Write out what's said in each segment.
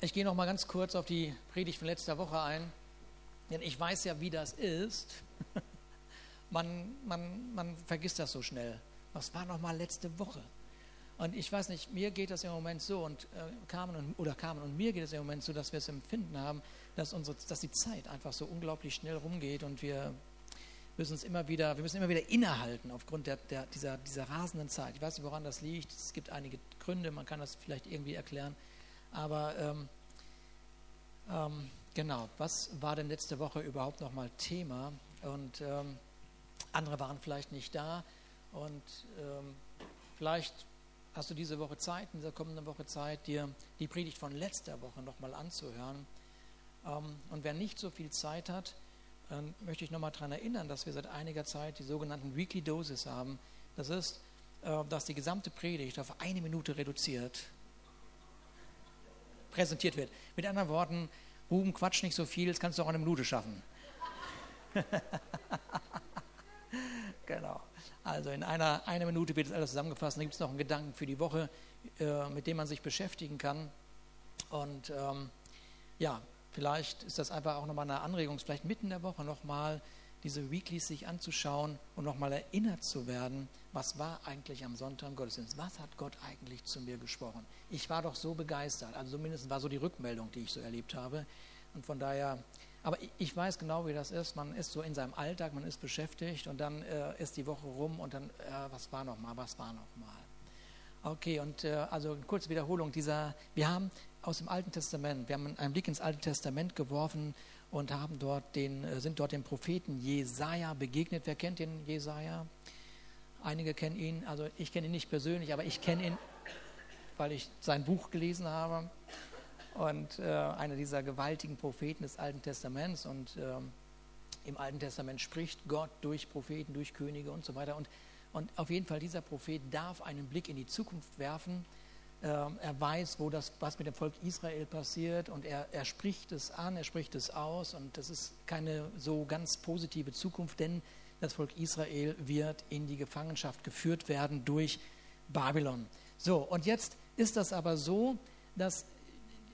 ich gehe noch mal ganz kurz auf die Predigt von letzter Woche ein, denn ich weiß ja, wie das ist. man, man, man vergisst das so schnell. Was war noch mal letzte Woche? Und ich weiß nicht, mir geht das im Moment so und äh, Carmen und, oder Carmen und mir geht es im Moment so, dass wir es empfinden haben, dass unsere, dass die Zeit einfach so unglaublich schnell rumgeht und wir müssen uns immer wieder, wir müssen immer wieder innehalten aufgrund der, der, dieser, dieser rasenden Zeit. Ich weiß nicht, woran das liegt. Es gibt einige Gründe, man kann das vielleicht irgendwie erklären. Aber ähm, ähm, genau, was war denn letzte Woche überhaupt nochmal Thema? Und ähm, andere waren vielleicht nicht da. Und ähm, vielleicht hast du diese Woche Zeit, in dieser kommenden Woche Zeit, dir die Predigt von letzter Woche nochmal anzuhören. Ähm, und wer nicht so viel Zeit hat, dann möchte ich nochmal daran erinnern, dass wir seit einiger Zeit die sogenannten Weekly Doses haben. Das ist, äh, dass die gesamte Predigt auf eine Minute reduziert präsentiert wird. Mit anderen Worten, Ruben, quatsch nicht so viel, das kannst du auch eine Minute schaffen. genau. Also in einer, einer Minute wird das alles zusammengefasst. Dann gibt es noch einen Gedanken für die Woche, äh, mit dem man sich beschäftigen kann. Und ähm, ja, vielleicht ist das einfach auch nochmal eine Anregung, vielleicht mitten in der Woche nochmal diese Weeklies sich anzuschauen und nochmal erinnert zu werden, was war eigentlich am Sonntag im Gottesdienst? Was hat Gott eigentlich zu mir gesprochen? Ich war doch so begeistert, also zumindest war so die Rückmeldung, die ich so erlebt habe. Und von daher, aber ich weiß genau, wie das ist. Man ist so in seinem Alltag, man ist beschäftigt und dann äh, ist die Woche rum und dann, äh, was war nochmal, was war nochmal? Okay, und äh, also eine kurze Wiederholung dieser, wir haben aus dem Alten Testament, wir haben einen Blick ins Alte Testament geworfen und haben dort den, äh, sind dort dem Propheten Jesaja begegnet. Wer kennt den Jesaja? Einige kennen ihn, also ich kenne ihn nicht persönlich, aber ich kenne ihn, weil ich sein Buch gelesen habe. Und äh, einer dieser gewaltigen Propheten des Alten Testaments. Und äh, im Alten Testament spricht Gott durch Propheten, durch Könige und so weiter. Und, und auf jeden Fall, dieser Prophet darf einen Blick in die Zukunft werfen er weiß, wo das, was mit dem Volk Israel passiert und er, er spricht es an, er spricht es aus und das ist keine so ganz positive Zukunft, denn das Volk Israel wird in die Gefangenschaft geführt werden durch Babylon. So, und jetzt ist das aber so, dass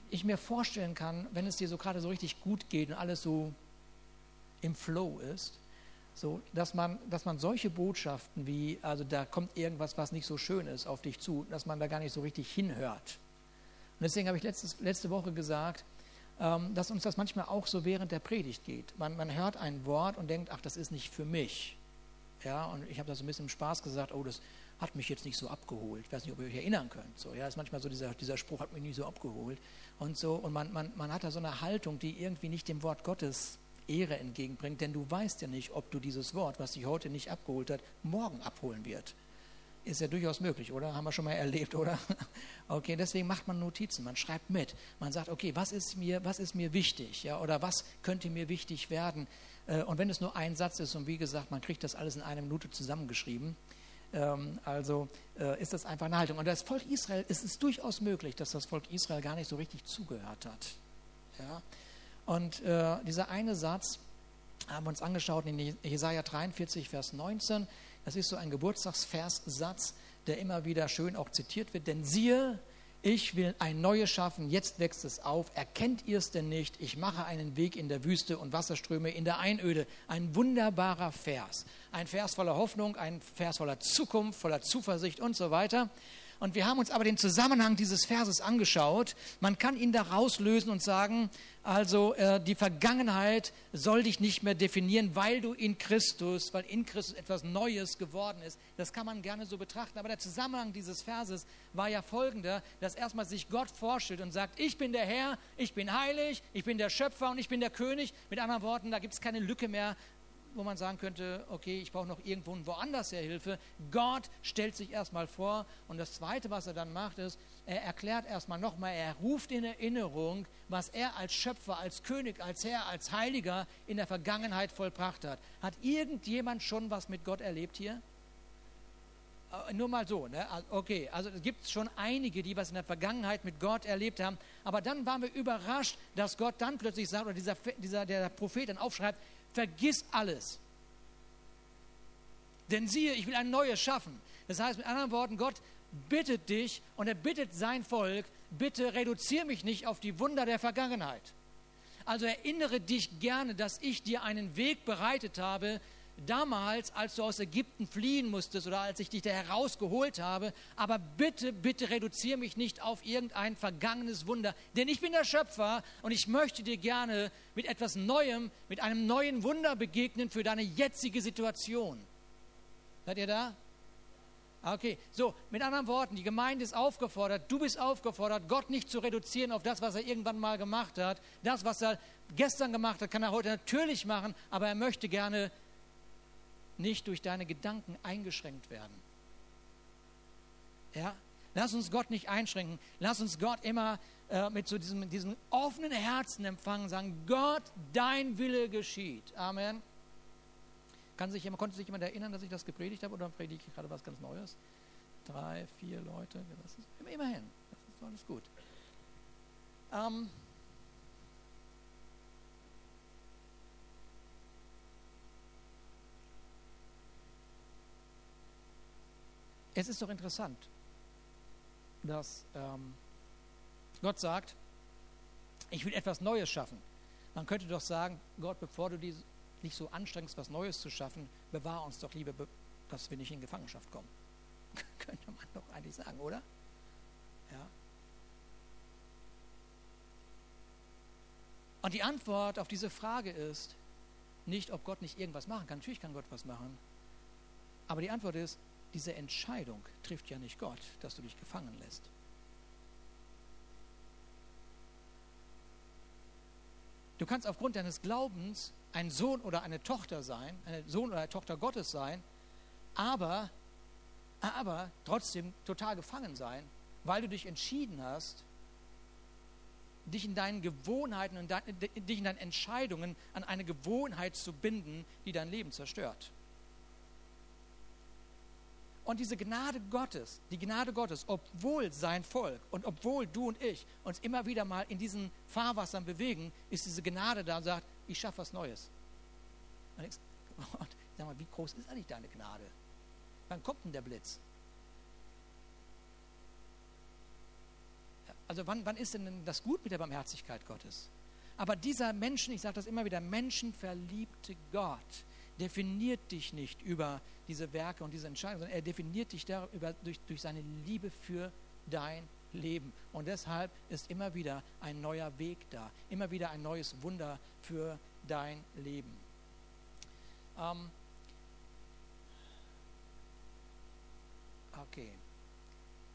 ich mir vorstellen kann, wenn es dir so gerade so richtig gut geht und alles so im Flow ist, so, dass man, dass man solche Botschaften wie, also da kommt irgendwas, was nicht so schön ist, auf dich zu, dass man da gar nicht so richtig hinhört. Und deswegen habe ich letztes, letzte Woche gesagt, ähm, dass uns das manchmal auch so während der Predigt geht. Man, man hört ein Wort und denkt, ach, das ist nicht für mich. Ja, und ich habe das so ein bisschen im Spaß gesagt, oh, das hat mich jetzt nicht so abgeholt. Ich weiß nicht, ob ihr euch erinnern könnt. So, ja, ist manchmal so dieser, dieser Spruch hat mich nicht so abgeholt. Und so, und man, man, man hat da so eine Haltung, die irgendwie nicht dem Wort Gottes Ehre entgegenbringt, denn du weißt ja nicht, ob du dieses Wort, was dich heute nicht abgeholt hat, morgen abholen wird. Ist ja durchaus möglich, oder? Haben wir schon mal erlebt, oder? Okay, deswegen macht man Notizen, man schreibt mit. Man sagt, okay, was ist mir, was ist mir wichtig? Ja, oder was könnte mir wichtig werden? Äh, und wenn es nur ein Satz ist, und wie gesagt, man kriegt das alles in einer Minute zusammengeschrieben, ähm, also äh, ist das einfach eine Haltung. Und das Volk Israel, es ist durchaus möglich, dass das Volk Israel gar nicht so richtig zugehört hat. Ja? Und äh, dieser eine Satz haben wir uns angeschaut in Jesaja 43, Vers 19. Das ist so ein Geburtstagsverssatz, der immer wieder schön auch zitiert wird. Denn siehe, ich will ein neues schaffen, jetzt wächst es auf. Erkennt ihr es denn nicht? Ich mache einen Weg in der Wüste und Wasserströme in der Einöde. Ein wunderbarer Vers. Ein Vers voller Hoffnung, ein Vers voller Zukunft, voller Zuversicht und so weiter. Und wir haben uns aber den Zusammenhang dieses Verses angeschaut. Man kann ihn da rauslösen und sagen, also äh, die Vergangenheit soll dich nicht mehr definieren, weil du in Christus, weil in Christus etwas Neues geworden ist. Das kann man gerne so betrachten. Aber der Zusammenhang dieses Verses war ja folgender, dass erstmal sich Gott vorstellt und sagt, ich bin der Herr, ich bin heilig, ich bin der Schöpfer und ich bin der König. Mit anderen Worten, da gibt es keine Lücke mehr wo man sagen könnte, okay, ich brauche noch irgendwo woanders her Hilfe. Gott stellt sich erstmal vor und das Zweite, was er dann macht, ist, er erklärt erstmal nochmal, er ruft in Erinnerung, was er als Schöpfer, als König, als Herr, als Heiliger in der Vergangenheit vollbracht hat. Hat irgendjemand schon was mit Gott erlebt hier? Äh, nur mal so, ne? okay, also es gibt schon einige, die was in der Vergangenheit mit Gott erlebt haben, aber dann waren wir überrascht, dass Gott dann plötzlich sagt, oder dieser, dieser der Prophet dann aufschreibt, vergiss alles. Denn siehe, ich will ein neues schaffen. Das heißt mit anderen Worten, Gott bittet dich und er bittet sein Volk, bitte reduziere mich nicht auf die Wunder der Vergangenheit. Also erinnere dich gerne, dass ich dir einen Weg bereitet habe, damals, als du aus Ägypten fliehen musstest oder als ich dich da herausgeholt habe. Aber bitte, bitte reduziere mich nicht auf irgendein vergangenes Wunder, denn ich bin der Schöpfer und ich möchte dir gerne mit etwas Neuem, mit einem neuen Wunder begegnen für deine jetzige Situation. Seid ihr da? Okay, so, mit anderen Worten, die Gemeinde ist aufgefordert, du bist aufgefordert, Gott nicht zu reduzieren auf das, was er irgendwann mal gemacht hat. Das, was er gestern gemacht hat, kann er heute natürlich machen, aber er möchte gerne nicht durch deine Gedanken eingeschränkt werden. Ja? Lass uns Gott nicht einschränken. Lass uns Gott immer äh, mit so diesem, diesem offenen Herzen empfangen, sagen, Gott, dein Wille geschieht. Amen. Kann sich jemand, konnte sich jemand erinnern, dass ich das gepredigt habe oder predige ich gerade was ganz Neues? Drei, vier Leute, das ist, immerhin, das ist alles gut. Ähm, es ist doch interessant, dass ähm, Gott sagt, ich will etwas Neues schaffen. Man könnte doch sagen, Gott, bevor du nicht so anstrengst, was Neues zu schaffen, bewahr uns doch lieber, dass wir nicht in Gefangenschaft kommen. Könnte man doch eigentlich sagen, oder? Ja. Und die Antwort auf diese Frage ist nicht, ob Gott nicht irgendwas machen kann. Natürlich kann Gott was machen. Aber die Antwort ist, diese Entscheidung trifft ja nicht Gott, dass du dich gefangen lässt. Du kannst aufgrund deines Glaubens ein Sohn oder eine Tochter sein, ein Sohn oder eine Tochter Gottes sein, aber, aber trotzdem total gefangen sein, weil du dich entschieden hast, dich in deinen Gewohnheiten und dich in deinen Entscheidungen an eine Gewohnheit zu binden, die dein Leben zerstört. Und diese Gnade Gottes, die Gnade Gottes, obwohl sein Volk und obwohl du und ich uns immer wieder mal in diesen Fahrwassern bewegen, ist diese Gnade da und sagt, ich schaffe was Neues. Und ich sag mal, wie groß ist eigentlich deine Gnade? Wann kommt denn der Blitz? Also wann, wann ist denn das gut mit der Barmherzigkeit Gottes? Aber dieser Menschen, ich sage das immer wieder, menschenverliebte Gott definiert dich nicht über diese Werke und diese Entscheidungen, sondern er definiert dich darüber durch, durch seine Liebe für dein Leben. Und deshalb ist immer wieder ein neuer Weg da, immer wieder ein neues Wunder für dein Leben. Ähm okay.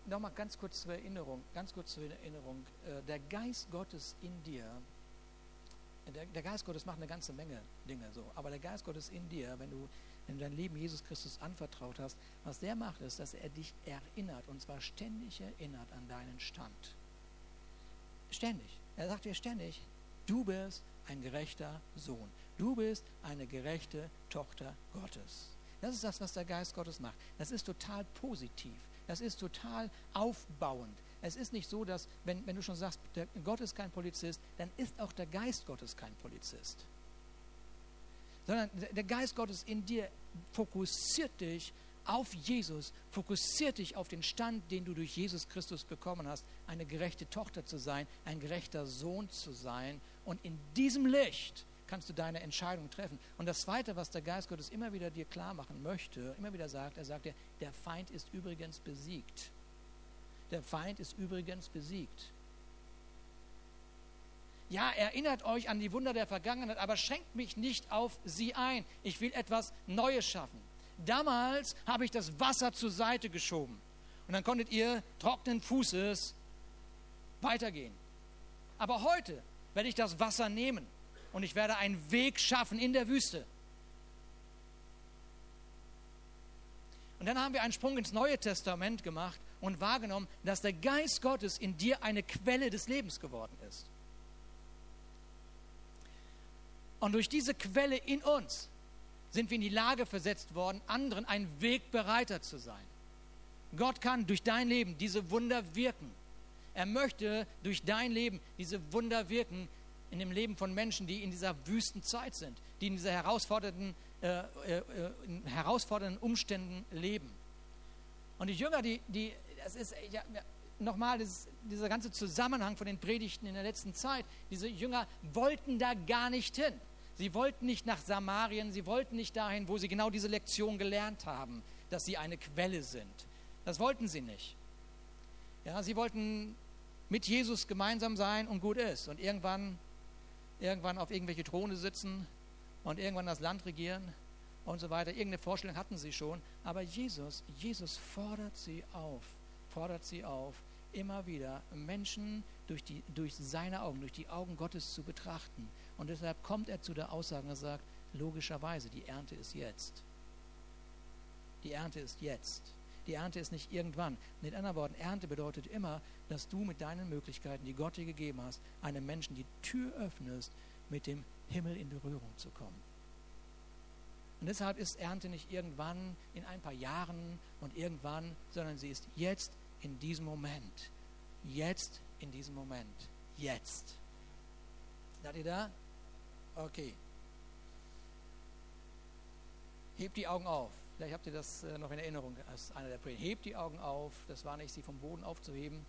Nochmal ganz kurz zur Erinnerung, ganz kurz zur Erinnerung. Äh, der Geist Gottes in dir der, der, Geist Gottes macht eine ganze Menge Dinge so, aber der Geist Gottes in dir, wenn du, du dein Leben Jesus Christus anvertraut hast, was der macht, ist, dass er dich erinnert und zwar ständig erinnert an deinen Stand. Ständig. Er sagt dir ständig, du bist ein gerechter Sohn. Du bist eine gerechte Tochter Gottes. Das ist das, was der Geist Gottes macht. Das ist total positiv. Das ist total aufbauend. Es ist nicht so, dass, wenn, wenn du schon sagst, der Gott ist kein Polizist, dann ist auch der Geist Gottes kein Polizist. Sondern der Geist Gottes in dir fokussiert dich auf Jesus, fokussiert dich auf den Stand, den du durch Jesus Christus bekommen hast, eine gerechte Tochter zu sein, ein gerechter Sohn zu sein. Und in diesem Licht kannst du deine Entscheidung treffen. Und das Zweite, was der Geist Gottes immer wieder dir klar machen möchte, immer wieder sagt, er sagt dir, der Feind ist übrigens besiegt. Der Feind ist übrigens besiegt. Ja, erinnert euch an die Wunder der Vergangenheit, aber schränkt mich nicht auf sie ein. Ich will etwas Neues schaffen. Damals habe ich das Wasser zur Seite geschoben und dann konntet ihr trockenen Fußes weitergehen. Aber heute werde ich das Wasser nehmen und ich werde einen Weg schaffen in der Wüste. Und dann haben wir einen Sprung ins Neue Testament gemacht und wahrgenommen, dass der Geist Gottes in dir eine Quelle des Lebens geworden ist. Und durch diese Quelle in uns sind wir in die Lage versetzt worden, anderen ein Wegbereiter zu sein. Gott kann durch dein Leben diese Wunder wirken. Er möchte durch dein Leben diese Wunder wirken in dem Leben von Menschen, die in dieser wüsten Zeit sind, die in dieser herausfordernden, äh, äh, in herausfordernden Umständen leben. Und die Jünger, die, die das ist, ja, nochmal, dieser ganze Zusammenhang von den Predigten in der letzten Zeit, diese Jünger wollten da gar nicht hin. Sie wollten nicht nach Samarien, sie wollten nicht dahin, wo sie genau diese Lektion gelernt haben, dass sie eine Quelle sind. Das wollten sie nicht. Ja, sie wollten mit Jesus gemeinsam sein und gut ist und irgendwann, irgendwann auf irgendwelche Throne sitzen und irgendwann das Land regieren und so weiter. Irgendeine Vorstellung hatten sie schon, aber Jesus, Jesus fordert sie auf, fordert sie auf, immer wieder Menschen durch, die, durch seine Augen, durch die Augen Gottes zu betrachten. Und deshalb kommt er zu der Aussage, er sagt, logischerweise, die Ernte ist jetzt. Die Ernte ist jetzt. Die Ernte ist nicht irgendwann. Mit anderen Worten, Ernte bedeutet immer, dass du mit deinen Möglichkeiten, die Gott dir gegeben hast, einem Menschen die Tür öffnest, mit dem Himmel in Berührung zu kommen. Und deshalb ist Ernte nicht irgendwann in ein paar Jahren und irgendwann, sondern sie ist jetzt in diesem Moment. Jetzt in diesem Moment. Jetzt. Seid ihr da? Okay. Hebt die Augen auf. Vielleicht habt ihr das äh, noch in Erinnerung als einer der Predigten. Hebt die Augen auf. Das war nicht, sie vom Boden aufzuheben,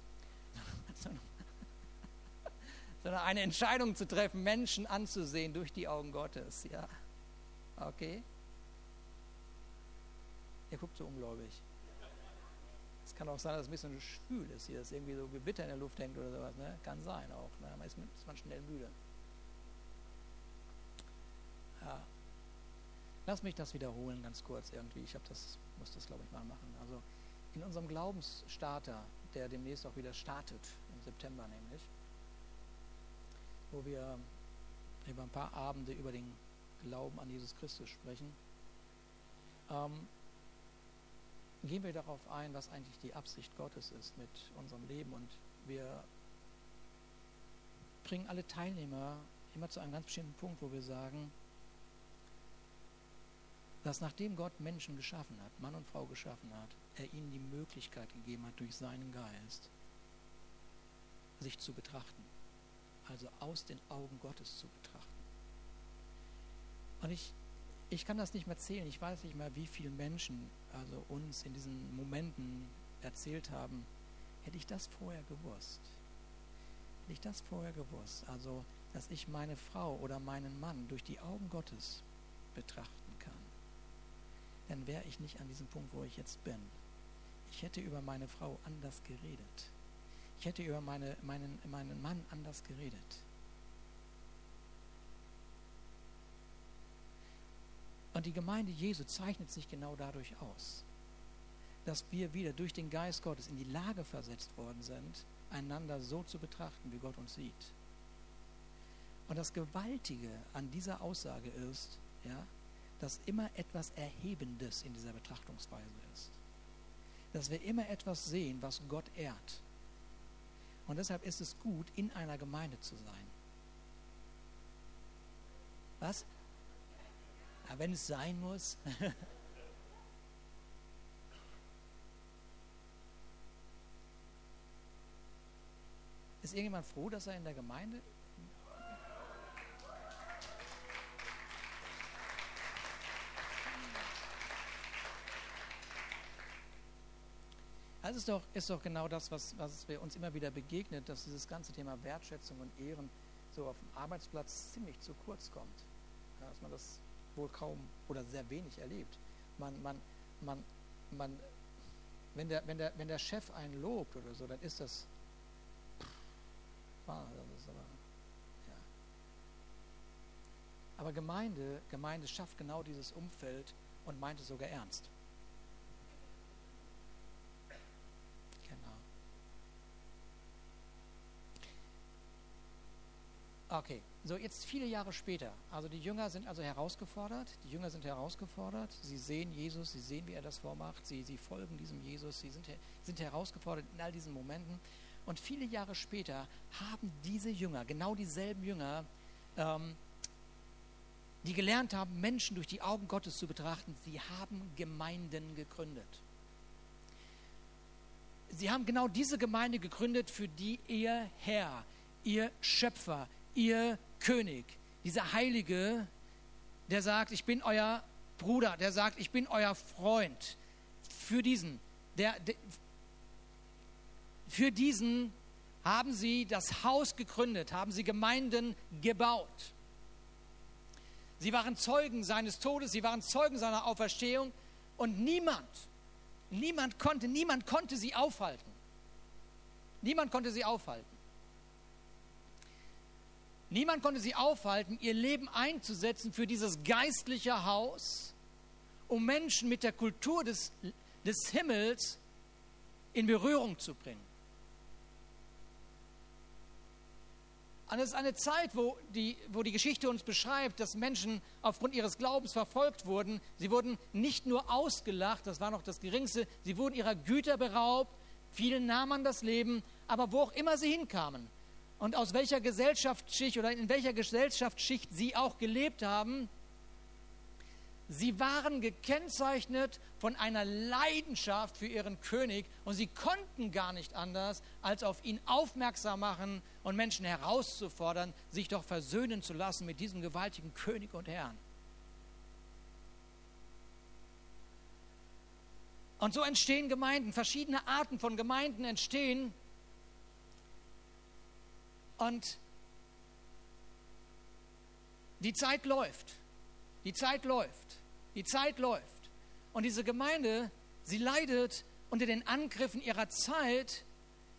sondern eine Entscheidung zu treffen, Menschen anzusehen durch die Augen Gottes. Ja. Okay. Ihr guckt so ungläubig. Es kann auch sein, dass es ein bisschen schwül ist hier, dass irgendwie so Gewitter in der Luft hängt oder sowas. Ne? Kann sein auch. Ne? Man ist, man schnell müde. Ja. Lass mich das wiederholen ganz kurz irgendwie. Ich das, muss das glaube ich mal machen. Also in unserem Glaubensstarter, der demnächst auch wieder startet, im September nämlich, wo wir über ein paar Abende über den Glauben an Jesus Christus sprechen, ähm, gehen wir darauf ein, was eigentlich die Absicht Gottes ist mit unserem Leben und wir bringen alle Teilnehmer immer zu einem ganz bestimmten Punkt, wo wir sagen, dass nachdem Gott Menschen geschaffen hat, Mann und Frau geschaffen hat, er ihnen die Möglichkeit gegeben hat, durch seinen Geist sich zu betrachten. Also aus den Augen Gottes zu betrachten. Und ich, ich kann das nicht mehr zählen. Ich weiß nicht mehr, wie viele Menschen also uns in diesen Momenten erzählt haben. Hätte ich das vorher gewusst, hätte ich das vorher gewusst, also dass ich meine Frau oder meinen Mann durch die Augen Gottes betrachte dann wäre ich nicht an diesem Punkt, wo ich jetzt bin. Ich hätte über meine Frau anders geredet. Ich hätte über meine, meinen, meinen Mann anders geredet. Und die Gemeinde Jesu zeichnet sich genau dadurch aus, dass wir wieder durch den Geist Gottes in die Lage versetzt worden sind, einander so zu betrachten, wie Gott uns sieht. Und das Gewaltige an dieser Aussage ist, ja, dass immer etwas Erhebendes in dieser Betrachtungsweise ist. Dass wir immer etwas sehen, was Gott ehrt. Und deshalb ist es gut, in einer Gemeinde zu sein. Was? Ja, wenn es sein muss. ist irgendjemand froh, dass er in der Gemeinde Also ist doch, ist doch genau das, was, was uns immer wieder begegnet, dass dieses ganze Thema Wertschätzung und Ehren so auf dem Arbeitsplatz ziemlich zu kurz kommt. Ja, dass man das wohl kaum oder sehr wenig erlebt. Man, man, man, man, wenn, der, wenn, der, wenn der Chef einen lobt oder so, dann ist das. Pff, das ist aber, ja. aber Gemeinde, Gemeinde schafft genau dieses Umfeld und meint es sogar ernst. Okay, so jetzt viele Jahre später. Also die Jünger sind also herausgefordert. Die Jünger sind herausgefordert. Sie sehen Jesus, sie sehen, wie er das vormacht. Sie, sie folgen diesem Jesus. Sie sind, sind herausgefordert in all diesen Momenten. Und viele Jahre später haben diese Jünger, genau dieselben Jünger, ähm, die gelernt haben, Menschen durch die Augen Gottes zu betrachten, sie haben Gemeinden gegründet. Sie haben genau diese Gemeinde gegründet, für die ihr Herr, ihr Schöpfer, ihr König, dieser Heilige, der sagt, ich bin euer Bruder, der sagt, ich bin euer Freund. Für diesen, der, der für diesen haben sie das Haus gegründet, haben sie Gemeinden gebaut. Sie waren Zeugen seines Todes, sie waren Zeugen seiner Auferstehung und niemand, niemand konnte, niemand konnte sie aufhalten. Niemand konnte sie aufhalten. Niemand konnte sie aufhalten, ihr Leben einzusetzen für dieses geistliche Haus, um Menschen mit der Kultur des, des Himmels in Berührung zu bringen. Und es ist eine Zeit, wo die, wo die Geschichte uns beschreibt, dass Menschen aufgrund ihres Glaubens verfolgt wurden. Sie wurden nicht nur ausgelacht, das war noch das Geringste, sie wurden ihrer Güter beraubt, vielen nahm man das Leben, aber wo auch immer sie hinkamen und aus welcher Gesellschaftsschicht oder in welcher Gesellschaftsschicht sie auch gelebt haben, Sie waren gekennzeichnet von einer Leidenschaft für ihren König und sie konnten gar nicht anders, als auf ihn aufmerksam machen und Menschen herauszufordern, sich doch versöhnen zu lassen mit diesem gewaltigen König und Herrn. Und so entstehen Gemeinden, verschiedene Arten von Gemeinden entstehen. Und die Zeit läuft. Die Zeit läuft. Die Zeit läuft. Und diese Gemeinde, sie leidet unter den Angriffen ihrer Zeit,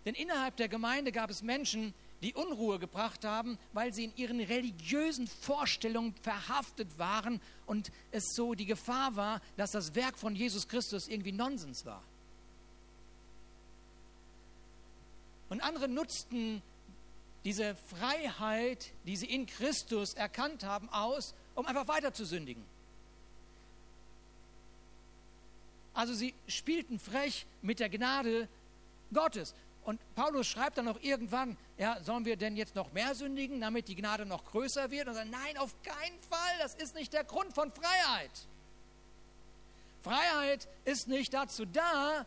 denn innerhalb der Gemeinde gab es Menschen, die Unruhe gebracht haben, weil sie in ihren religiösen Vorstellungen verhaftet waren und es so die Gefahr war, dass das Werk von Jesus Christus irgendwie Nonsens war. Und andere nutzten diese Freiheit, die sie in Christus erkannt haben, aus, um einfach weiter zu sündigen. Also sie spielten frech mit der Gnade Gottes. Und Paulus schreibt dann noch irgendwann, ja, sollen wir denn jetzt noch mehr sündigen, damit die Gnade noch größer wird? Und sagt, nein, auf keinen Fall, das ist nicht der Grund von Freiheit. Freiheit ist nicht dazu da,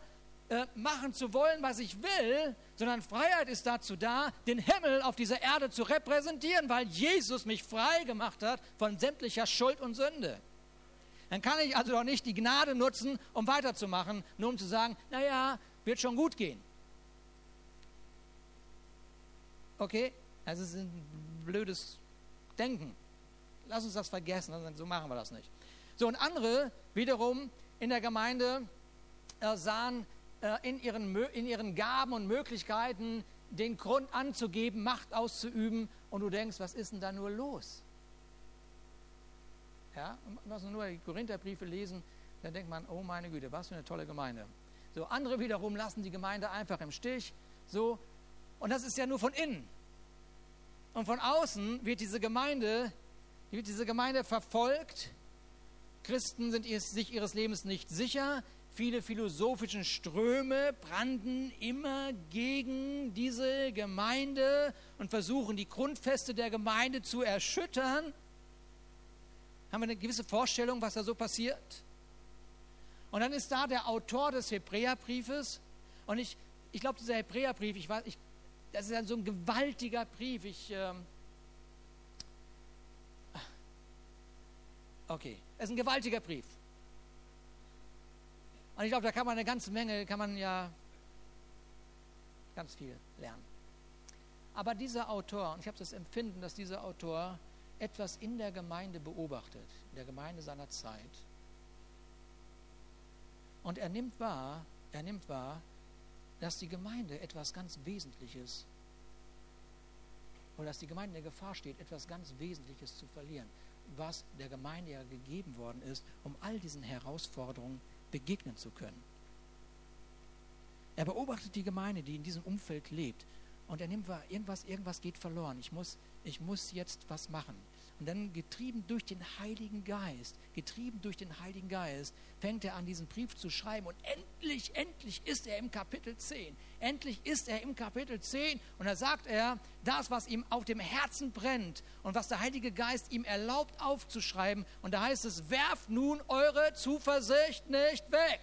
äh, machen zu wollen, was ich will, sondern Freiheit ist dazu da, den Himmel auf dieser Erde zu repräsentieren, weil Jesus mich frei gemacht hat von sämtlicher Schuld und Sünde. Dann kann ich also doch nicht die Gnade nutzen, um weiterzumachen, nur um zu sagen, naja, wird schon gut gehen. Okay, das ist ein blödes Denken. Lass uns das vergessen, so machen wir das nicht. So, und andere wiederum in der Gemeinde äh, sahen in, ihren, in ihren Gaben und Möglichkeiten den Grund anzugeben, Macht auszuüben und du denkst, was ist denn da nur los? Ja, was nur die Korintherbriefe lesen, dann denkt man, oh meine Güte, was für eine tolle Gemeinde. So, andere wiederum lassen die Gemeinde einfach im Stich. So, und das ist ja nur von innen. Und von außen wird diese Gemeinde, wird diese Gemeinde verfolgt. Christen sind sich ihres Lebens nicht sicher. Viele philosophische Ströme branden immer gegen diese Gemeinde und versuchen die Grundfeste der Gemeinde zu erschüttern. Haben wir eine gewisse Vorstellung, was da so passiert? Und dann ist da der Autor des Hebräerbriefes. Und ich, ich glaube, dieser Hebräerbrief, ich weiß, ich, das ist ja so ein gewaltiger Brief. Ich, ähm, okay, es ist ein gewaltiger Brief. Und ich glaube, da kann man eine ganze Menge, kann man ja ganz viel lernen. Aber dieser Autor, und ich habe das Empfinden, dass dieser Autor etwas in der Gemeinde beobachtet, in der Gemeinde seiner Zeit. Und er nimmt wahr, er nimmt wahr, dass die Gemeinde etwas ganz Wesentliches oder dass die Gemeinde in der Gefahr steht, etwas ganz Wesentliches zu verlieren, was der Gemeinde ja gegeben worden ist, um all diesen Herausforderungen begegnen zu können. Er beobachtet die Gemeinde, die in diesem Umfeld lebt, und er nimmt wahr, irgendwas, irgendwas geht verloren. Ich muss, ich muss jetzt was machen. Und dann getrieben durch den Heiligen Geist, getrieben durch den Heiligen Geist, fängt er an, diesen Brief zu schreiben. Und endlich, endlich ist er im Kapitel 10. Endlich ist er im Kapitel 10. Und da sagt er, das, was ihm auf dem Herzen brennt und was der Heilige Geist ihm erlaubt aufzuschreiben. Und da heißt es, werft nun eure Zuversicht nicht weg.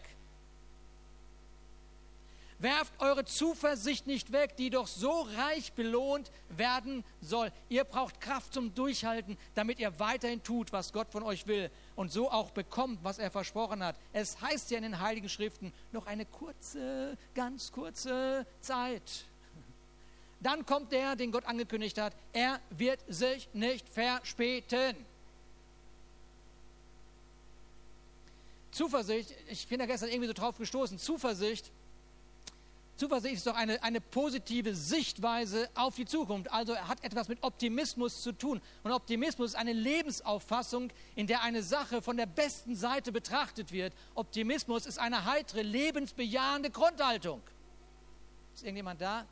Werft eure Zuversicht nicht weg, die doch so reich belohnt werden soll. Ihr braucht Kraft zum Durchhalten, damit ihr weiterhin tut, was Gott von euch will und so auch bekommt, was er versprochen hat. Es heißt ja in den Heiligen Schriften noch eine kurze, ganz kurze Zeit. Dann kommt der, den Gott angekündigt hat. Er wird sich nicht verspäten. Zuversicht, ich bin da gestern irgendwie so drauf gestoßen, Zuversicht Zuversicht ist doch eine, eine positive Sichtweise auf die Zukunft. Also er hat etwas mit Optimismus zu tun. Und Optimismus ist eine Lebensauffassung, in der eine Sache von der besten Seite betrachtet wird. Optimismus ist eine heitere, lebensbejahende Grundhaltung. Ist irgendjemand da?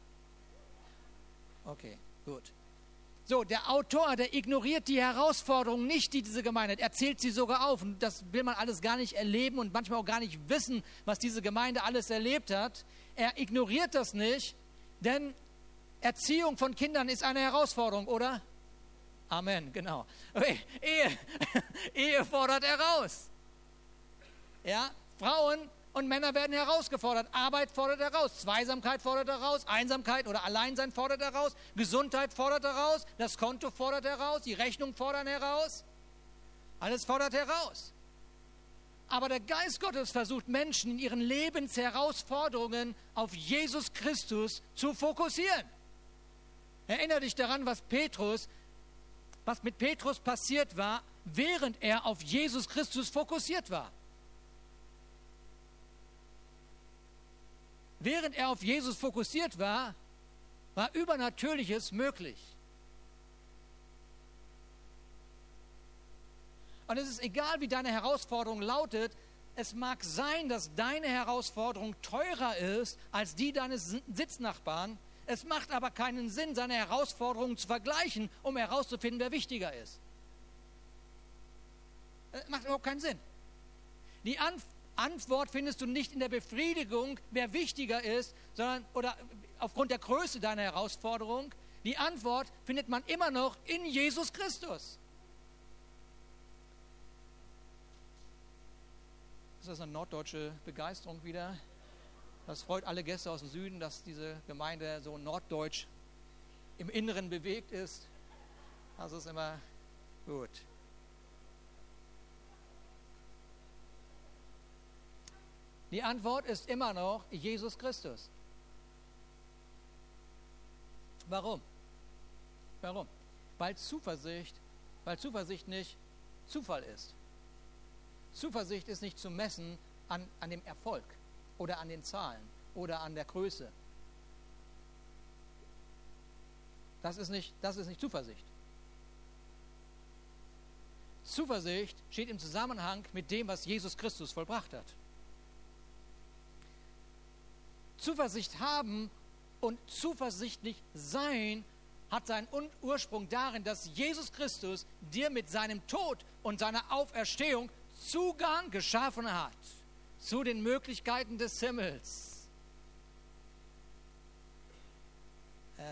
Okay, gut. So, der Autor, der ignoriert die Herausforderungen nicht, die diese Gemeinde hat. Er zählt sie sogar auf. Und das will man alles gar nicht erleben und manchmal auch gar nicht wissen, was diese Gemeinde alles erlebt hat. Er ignoriert das nicht, denn Erziehung von Kindern ist eine Herausforderung, oder? Amen, genau. Ehe, Ehe fordert heraus. Ja, Frauen und Männer werden herausgefordert. Arbeit fordert heraus. Zweisamkeit fordert heraus. Einsamkeit oder Alleinsein fordert heraus. Gesundheit fordert heraus. Das Konto fordert heraus. Die Rechnung fordern heraus. Alles fordert heraus. Aber der Geist Gottes versucht Menschen in ihren Lebensherausforderungen auf Jesus Christus zu fokussieren. Erinnere dich daran, was Petrus, was mit Petrus passiert war, während er auf Jesus Christus fokussiert war. Während er auf Jesus fokussiert war, war Übernatürliches möglich. Und es ist egal, wie deine Herausforderung lautet, es mag sein, dass deine Herausforderung teurer ist als die deines Sitznachbarn. Es macht aber keinen Sinn, seine Herausforderungen zu vergleichen, um herauszufinden, wer wichtiger ist. Äh, macht überhaupt keinen Sinn. Die Antwort findest du nicht in der Befriedigung, wer wichtiger ist, sondern oder aufgrund der Größe deiner Herausforderung. Die Antwort findet man immer noch in Jesus Christus. Ist das eine norddeutsche Begeisterung wieder? Das freut alle Gäste aus dem Süden, dass diese Gemeinde so norddeutsch im Inneren bewegt ist. Das ist immer gut. Die Antwort ist immer noch Jesus Christus. Warum? Warum? Weil Zuversicht, weil Zuversicht nicht Zufall ist. Zuversicht ist nicht zu messen an, an dem Erfolg oder an den Zahlen oder an der Größe. Das ist nicht, das ist nicht Zuversicht. Zuversicht steht im Zusammenhang mit dem, was Jesus Christus vollbracht hat. Zuversicht haben und zuversichtlich sein hat seinen Ursprung darin, dass Jesus Christus dir mit seinem Tod und seiner Auferstehung Zugang geschaffen hat zu den Möglichkeiten des Himmels. Äh,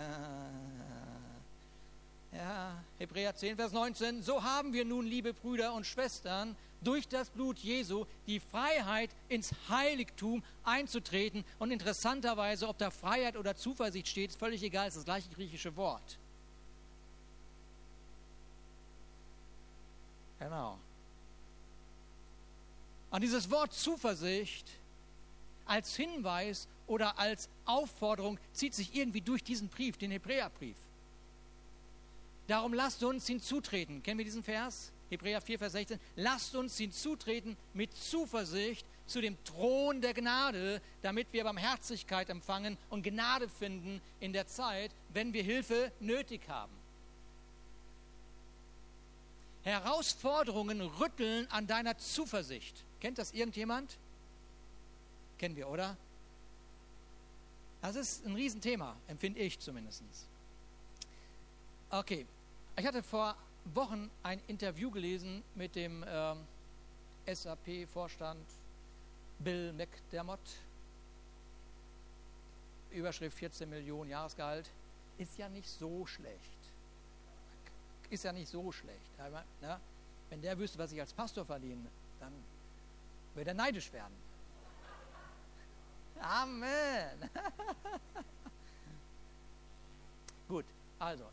ja, Hebräer 10, Vers 19. So haben wir nun, liebe Brüder und Schwestern, durch das Blut Jesu die Freiheit ins Heiligtum einzutreten. Und interessanterweise, ob da Freiheit oder Zuversicht steht, ist völlig egal, ist das gleiche griechische Wort. Genau. Und dieses Wort Zuversicht als Hinweis oder als Aufforderung zieht sich irgendwie durch diesen Brief, den Hebräerbrief. Darum lasst uns hinzutreten. Kennen wir diesen Vers? Hebräer 4, Vers 16. Lasst uns hinzutreten mit Zuversicht zu dem Thron der Gnade, damit wir Barmherzigkeit empfangen und Gnade finden in der Zeit, wenn wir Hilfe nötig haben. Herausforderungen rütteln an deiner Zuversicht. Kennt das irgendjemand? Kennen wir, oder? Das ist ein Riesenthema, empfinde ich zumindest. Okay, ich hatte vor Wochen ein Interview gelesen mit dem ähm, SAP-Vorstand Bill McDermott. Überschrift 14 Millionen Jahresgehalt. Ist ja nicht so schlecht. Ist ja nicht so schlecht. Ja, wenn der wüsste, was ich als Pastor verdiene, dann würde er neidisch werden. Amen. Gut, also,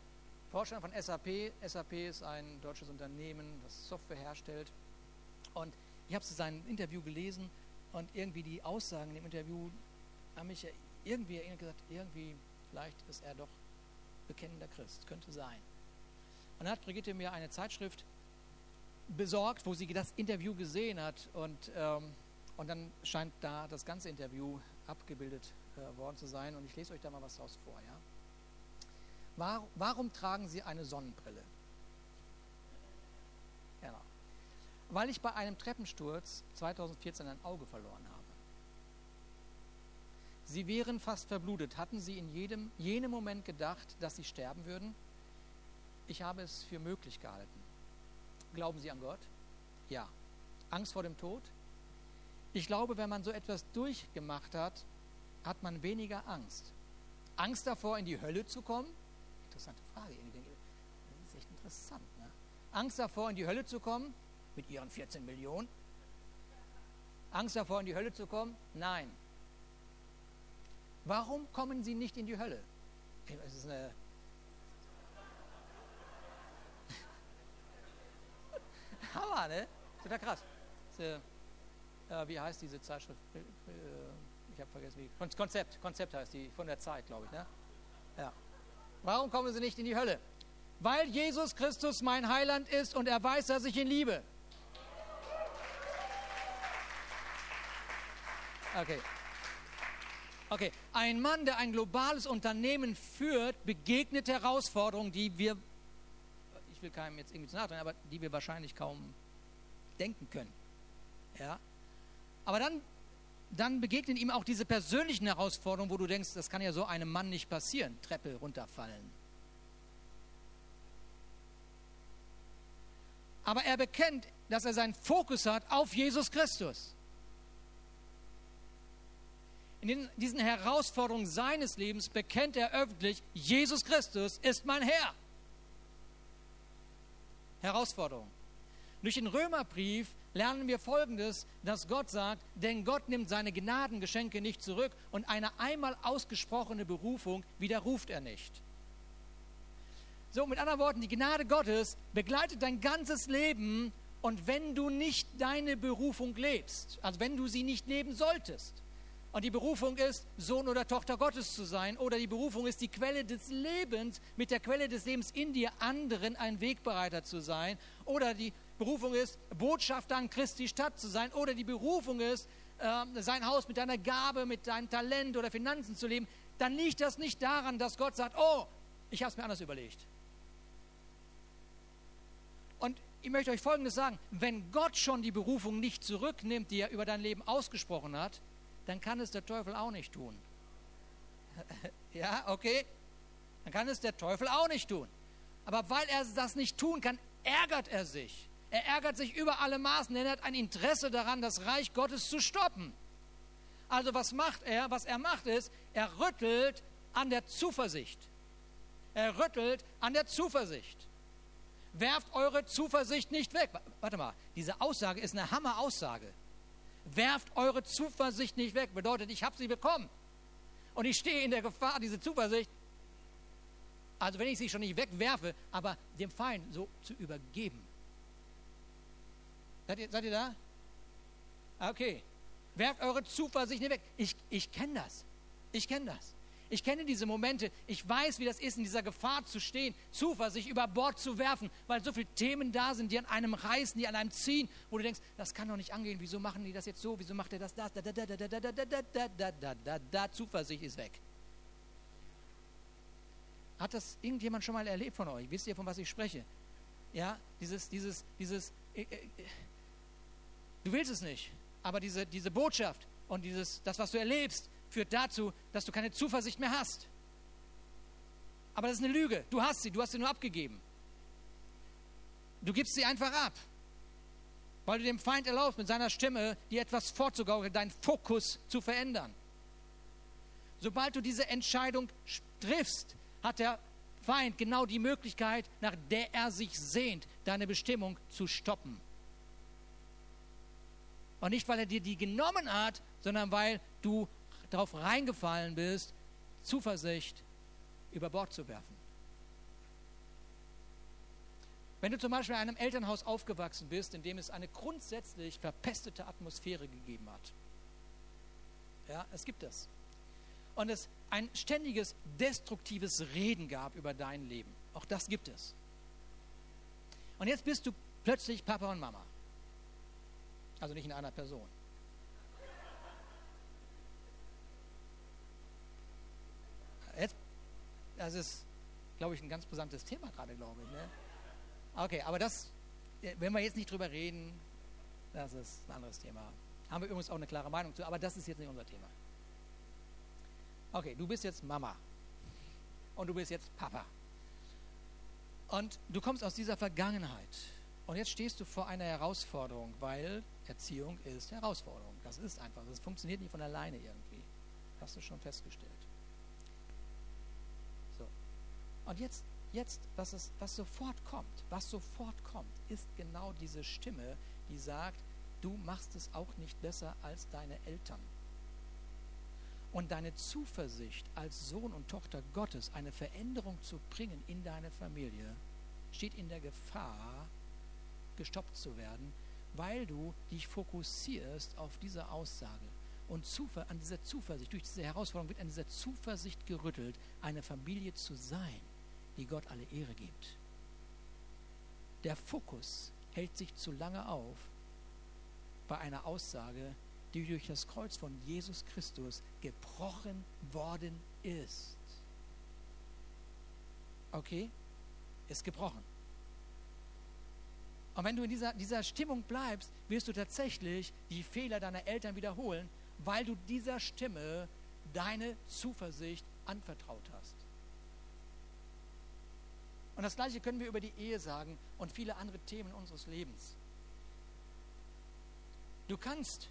Vorstand von SAP. SAP ist ein deutsches Unternehmen, das Software herstellt. Und ich habe sein Interview gelesen und irgendwie die Aussagen in dem Interview haben mich irgendwie erinnert gesagt, irgendwie, vielleicht ist er doch bekennender Christ, könnte sein. Und dann hat Brigitte mir eine Zeitschrift besorgt, wo sie das Interview gesehen hat und, ähm, und dann scheint da das ganze Interview abgebildet äh, worden zu sein und ich lese euch da mal was draus vor. Ja? War, warum tragen Sie eine Sonnenbrille? Genau. Weil ich bei einem Treppensturz 2014 ein Auge verloren habe. Sie wären fast verblutet. Hatten Sie in jedem, jenem Moment gedacht, dass Sie sterben würden? Ich habe es für möglich gehalten. Glauben Sie an Gott? Ja. Angst vor dem Tod? Ich glaube, wenn man so etwas durchgemacht hat, hat man weniger Angst. Angst davor, in die Hölle zu kommen? Interessante Frage. Das ist echt interessant. Ne? Angst davor, in die Hölle zu kommen? Mit ihren 14 Millionen? Angst davor, in die Hölle zu kommen? Nein. Warum kommen sie nicht in die Hölle? Das ist eine Hammer, ne? Total krass. Ist, äh, wie heißt diese Zeitschrift? Äh, ich habe vergessen, wie. Konzept, Konzept heißt die, von der Zeit, glaube ich. Ne? Warum kommen sie nicht in die Hölle? Weil Jesus Christus mein Heiland ist und er weiß, dass ich ihn liebe. Okay. Okay, ein Mann, der ein globales Unternehmen führt, begegnet Herausforderungen, die wir, ich will keinem jetzt irgendwie zu nahe aber die wir wahrscheinlich kaum denken können. Ja? Aber dann, dann begegnen ihm auch diese persönlichen Herausforderungen, wo du denkst, das kann ja so einem Mann nicht passieren, Treppe runterfallen. Aber er bekennt, dass er seinen Fokus hat auf Jesus Christus in diesen Herausforderungen seines Lebens bekennt er öffentlich, Jesus Christus ist mein Herr. Herausforderung. Durch den Römerbrief lernen wir Folgendes, dass Gott sagt, denn Gott nimmt seine Gnadengeschenke nicht zurück und eine einmal ausgesprochene Berufung widerruft er nicht. So, mit anderen Worten, die Gnade Gottes begleitet dein ganzes Leben und wenn du nicht deine Berufung lebst, also wenn du sie nicht leben solltest, und die Berufung ist, Sohn oder Tochter Gottes zu sein. Oder die Berufung ist, die Quelle des Lebens, mit der Quelle des Lebens in dir anderen ein Wegbereiter zu sein. Oder die Berufung ist, Botschafter an Christi Stadt zu sein. Oder die Berufung ist, äh, sein Haus mit deiner Gabe, mit deinem Talent oder Finanzen zu leben. Dann liegt das nicht daran, dass Gott sagt, oh, ich habe es mir anders überlegt. Und ich möchte euch Folgendes sagen, wenn Gott schon die Berufung nicht zurücknimmt, die er über dein Leben ausgesprochen hat, dann kann es der Teufel auch nicht tun. ja, okay? Dann kann es der Teufel auch nicht tun. Aber weil er das nicht tun kann, ärgert er sich. Er ärgert sich über alle Maßen, denn er hat ein Interesse daran, das Reich Gottes zu stoppen. Also was macht er? Was er macht ist, er rüttelt an der Zuversicht. Er rüttelt an der Zuversicht. Werft eure Zuversicht nicht weg. Warte mal, diese Aussage ist eine Hammer-Aussage. Werft eure Zuversicht nicht weg. Bedeutet, ich habe sie bekommen. Und ich stehe in der Gefahr, diese Zuversicht, also wenn ich sie schon nicht wegwerfe, aber dem Feind so zu übergeben. Seid ihr, seid ihr da? Okay. Werft eure Zuversicht nicht weg. Ich, ich kenne das. Ich kenne das. Ich kenne diese Momente. Ich weiß, wie das ist, in dieser Gefahr zu stehen, Zuversicht über Bord zu werfen, weil so viele Themen da sind, die an einem reißen, die an einem ziehen, wo du denkst, das kann doch nicht angehen. Wieso machen die das jetzt so? Wieso macht er das? Das, da, da, da, da, da, da, da, da, da, da, da, da, Zuversicht ist weg. Hat das irgendjemand schon mal erlebt von euch? Wisst ihr, von was ich spreche? Ja, dieses, dieses, dieses, äh, äh, du willst es nicht, aber diese, diese Botschaft und dieses, das, was du erlebst, führt dazu, dass du keine Zuversicht mehr hast. Aber das ist eine Lüge. Du hast sie, du hast sie nur abgegeben. Du gibst sie einfach ab, weil du dem Feind erlaubst, mit seiner Stimme dir etwas vorzugaukeln, deinen Fokus zu verändern. Sobald du diese Entscheidung triffst, hat der Feind genau die Möglichkeit, nach der er sich sehnt, deine Bestimmung zu stoppen. Und nicht, weil er dir die genommen hat, sondern weil du darauf reingefallen bist, Zuversicht über Bord zu werfen. Wenn du zum Beispiel in einem Elternhaus aufgewachsen bist, in dem es eine grundsätzlich verpestete Atmosphäre gegeben hat. Ja, es gibt das. Und es ein ständiges destruktives Reden gab über dein Leben. Auch das gibt es. Und jetzt bist du plötzlich Papa und Mama. Also nicht in einer Person. Jetzt, das ist, glaube ich, ein ganz brisantes Thema gerade, glaube ich. Ne? Okay, aber das, wenn wir jetzt nicht drüber reden, das ist ein anderes Thema. Haben wir übrigens auch eine klare Meinung zu, aber das ist jetzt nicht unser Thema. Okay, du bist jetzt Mama und du bist jetzt Papa. Und du kommst aus dieser Vergangenheit. Und jetzt stehst du vor einer Herausforderung, weil Erziehung ist Herausforderung. Das ist einfach. Das funktioniert nicht von alleine irgendwie. Hast du schon festgestellt. So. Und jetzt jetzt, was, es, was sofort kommt, was sofort kommt, ist genau diese Stimme, die sagt, du machst es auch nicht besser als deine Eltern. Und deine Zuversicht als Sohn und Tochter Gottes, eine Veränderung zu bringen in deine Familie, steht in der Gefahr, gestoppt zu werden, weil du dich fokussierst auf diese Aussage. Und an dieser Zuversicht, durch diese Herausforderung wird an dieser Zuversicht gerüttelt, eine Familie zu sein die Gott alle Ehre gibt. Der Fokus hält sich zu lange auf bei einer Aussage, die durch das Kreuz von Jesus Christus gebrochen worden ist. Okay? Ist gebrochen. Und wenn du in dieser, dieser Stimmung bleibst, wirst du tatsächlich die Fehler deiner Eltern wiederholen, weil du dieser Stimme deine Zuversicht anvertraut hast. Und das Gleiche können wir über die Ehe sagen und viele andere Themen unseres Lebens. Du kannst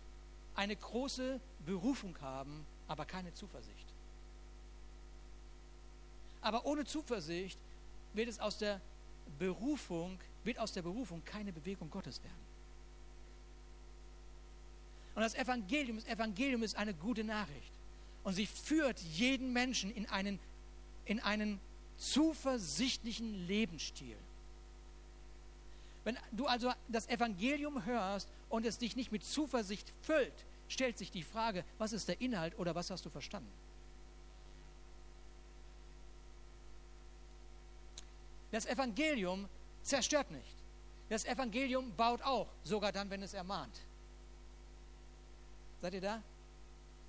eine große Berufung haben, aber keine Zuversicht. Aber ohne Zuversicht wird es aus der Berufung, wird aus der Berufung keine Bewegung Gottes werden. Und das Evangelium, das Evangelium ist eine gute Nachricht. Und sie führt jeden Menschen in einen, in einen zuversichtlichen Lebensstil. Wenn du also das Evangelium hörst und es dich nicht mit Zuversicht füllt, stellt sich die Frage, was ist der Inhalt oder was hast du verstanden? Das Evangelium zerstört nicht. Das Evangelium baut auch, sogar dann, wenn es ermahnt. Seid ihr da?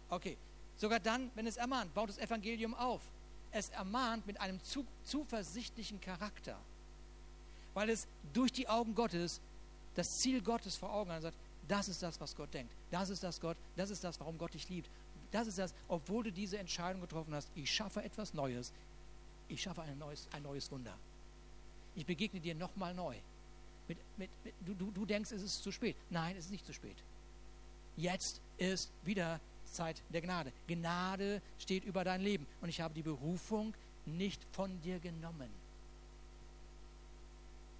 Okay. Sogar dann, wenn es ermahnt, baut das Evangelium auf es ermahnt mit einem zu, zuversichtlichen Charakter, weil es durch die Augen Gottes das Ziel Gottes vor Augen hat und sagt, das ist das, was Gott denkt. Das ist das Gott, das ist das, warum Gott dich liebt. Das ist das, obwohl du diese Entscheidung getroffen hast, ich schaffe etwas Neues. Ich schaffe ein neues, ein neues Wunder. Ich begegne dir nochmal neu. Mit, mit, mit, du, du, denkst, es ist zu spät. Nein, es ist nicht zu spät. Jetzt ist wieder Zeit der Gnade. Gnade steht über dein Leben und ich habe die Berufung nicht von dir genommen.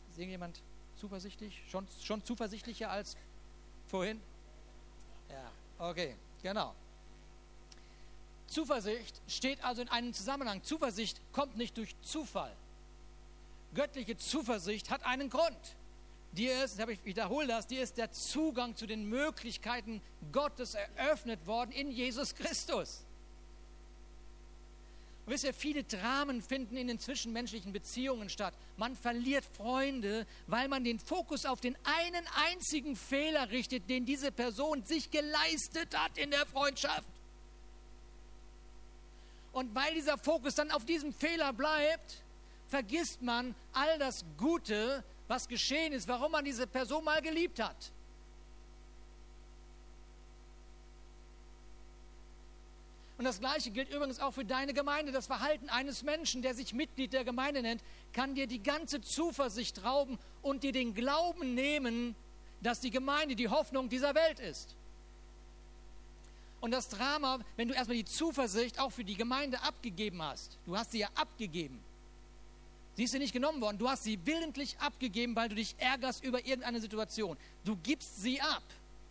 Ist irgendjemand zuversichtlich? Schon, schon zuversichtlicher als vorhin? Ja, okay, genau. Zuversicht steht also in einem Zusammenhang. Zuversicht kommt nicht durch Zufall. Göttliche Zuversicht hat einen Grund. Dir ist, ich wiederhole das, dir ist der Zugang zu den Möglichkeiten Gottes eröffnet worden in Jesus Christus. Und wisst ihr, viele Dramen finden in den zwischenmenschlichen Beziehungen statt. Man verliert Freunde, weil man den Fokus auf den einen einzigen Fehler richtet, den diese Person sich geleistet hat in der Freundschaft. Und weil dieser Fokus dann auf diesem Fehler bleibt, vergisst man all das Gute, was geschehen ist, warum man diese Person mal geliebt hat. Und das Gleiche gilt übrigens auch für deine Gemeinde. Das Verhalten eines Menschen, der sich Mitglied der Gemeinde nennt, kann dir die ganze Zuversicht rauben und dir den Glauben nehmen, dass die Gemeinde die Hoffnung dieser Welt ist. Und das Drama, wenn du erstmal die Zuversicht auch für die Gemeinde abgegeben hast, du hast sie ja abgegeben, Sie ist dir nicht genommen worden. Du hast sie willentlich abgegeben, weil du dich ärgerst über irgendeine Situation. Du gibst sie ab.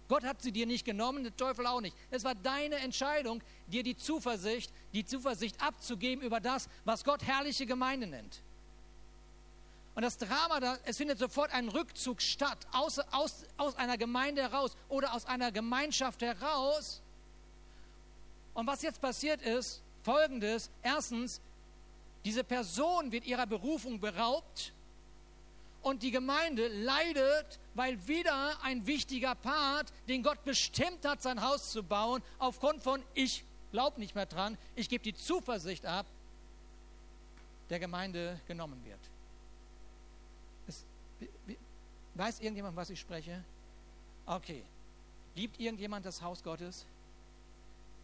Gott hat sie dir nicht genommen, der Teufel auch nicht. Es war deine Entscheidung, dir die Zuversicht, die Zuversicht abzugeben über das, was Gott herrliche Gemeinde nennt. Und das Drama, da, es findet sofort ein Rückzug statt, aus, aus, aus einer Gemeinde heraus oder aus einer Gemeinschaft heraus. Und was jetzt passiert ist, folgendes. Erstens, diese Person wird ihrer Berufung beraubt und die Gemeinde leidet, weil wieder ein wichtiger Part, den Gott bestimmt hat, sein Haus zu bauen, aufgrund von ich glaube nicht mehr dran, ich gebe die Zuversicht ab, der Gemeinde genommen wird. Es, weiß irgendjemand, was ich spreche? Okay. Liebt irgendjemand das Haus Gottes?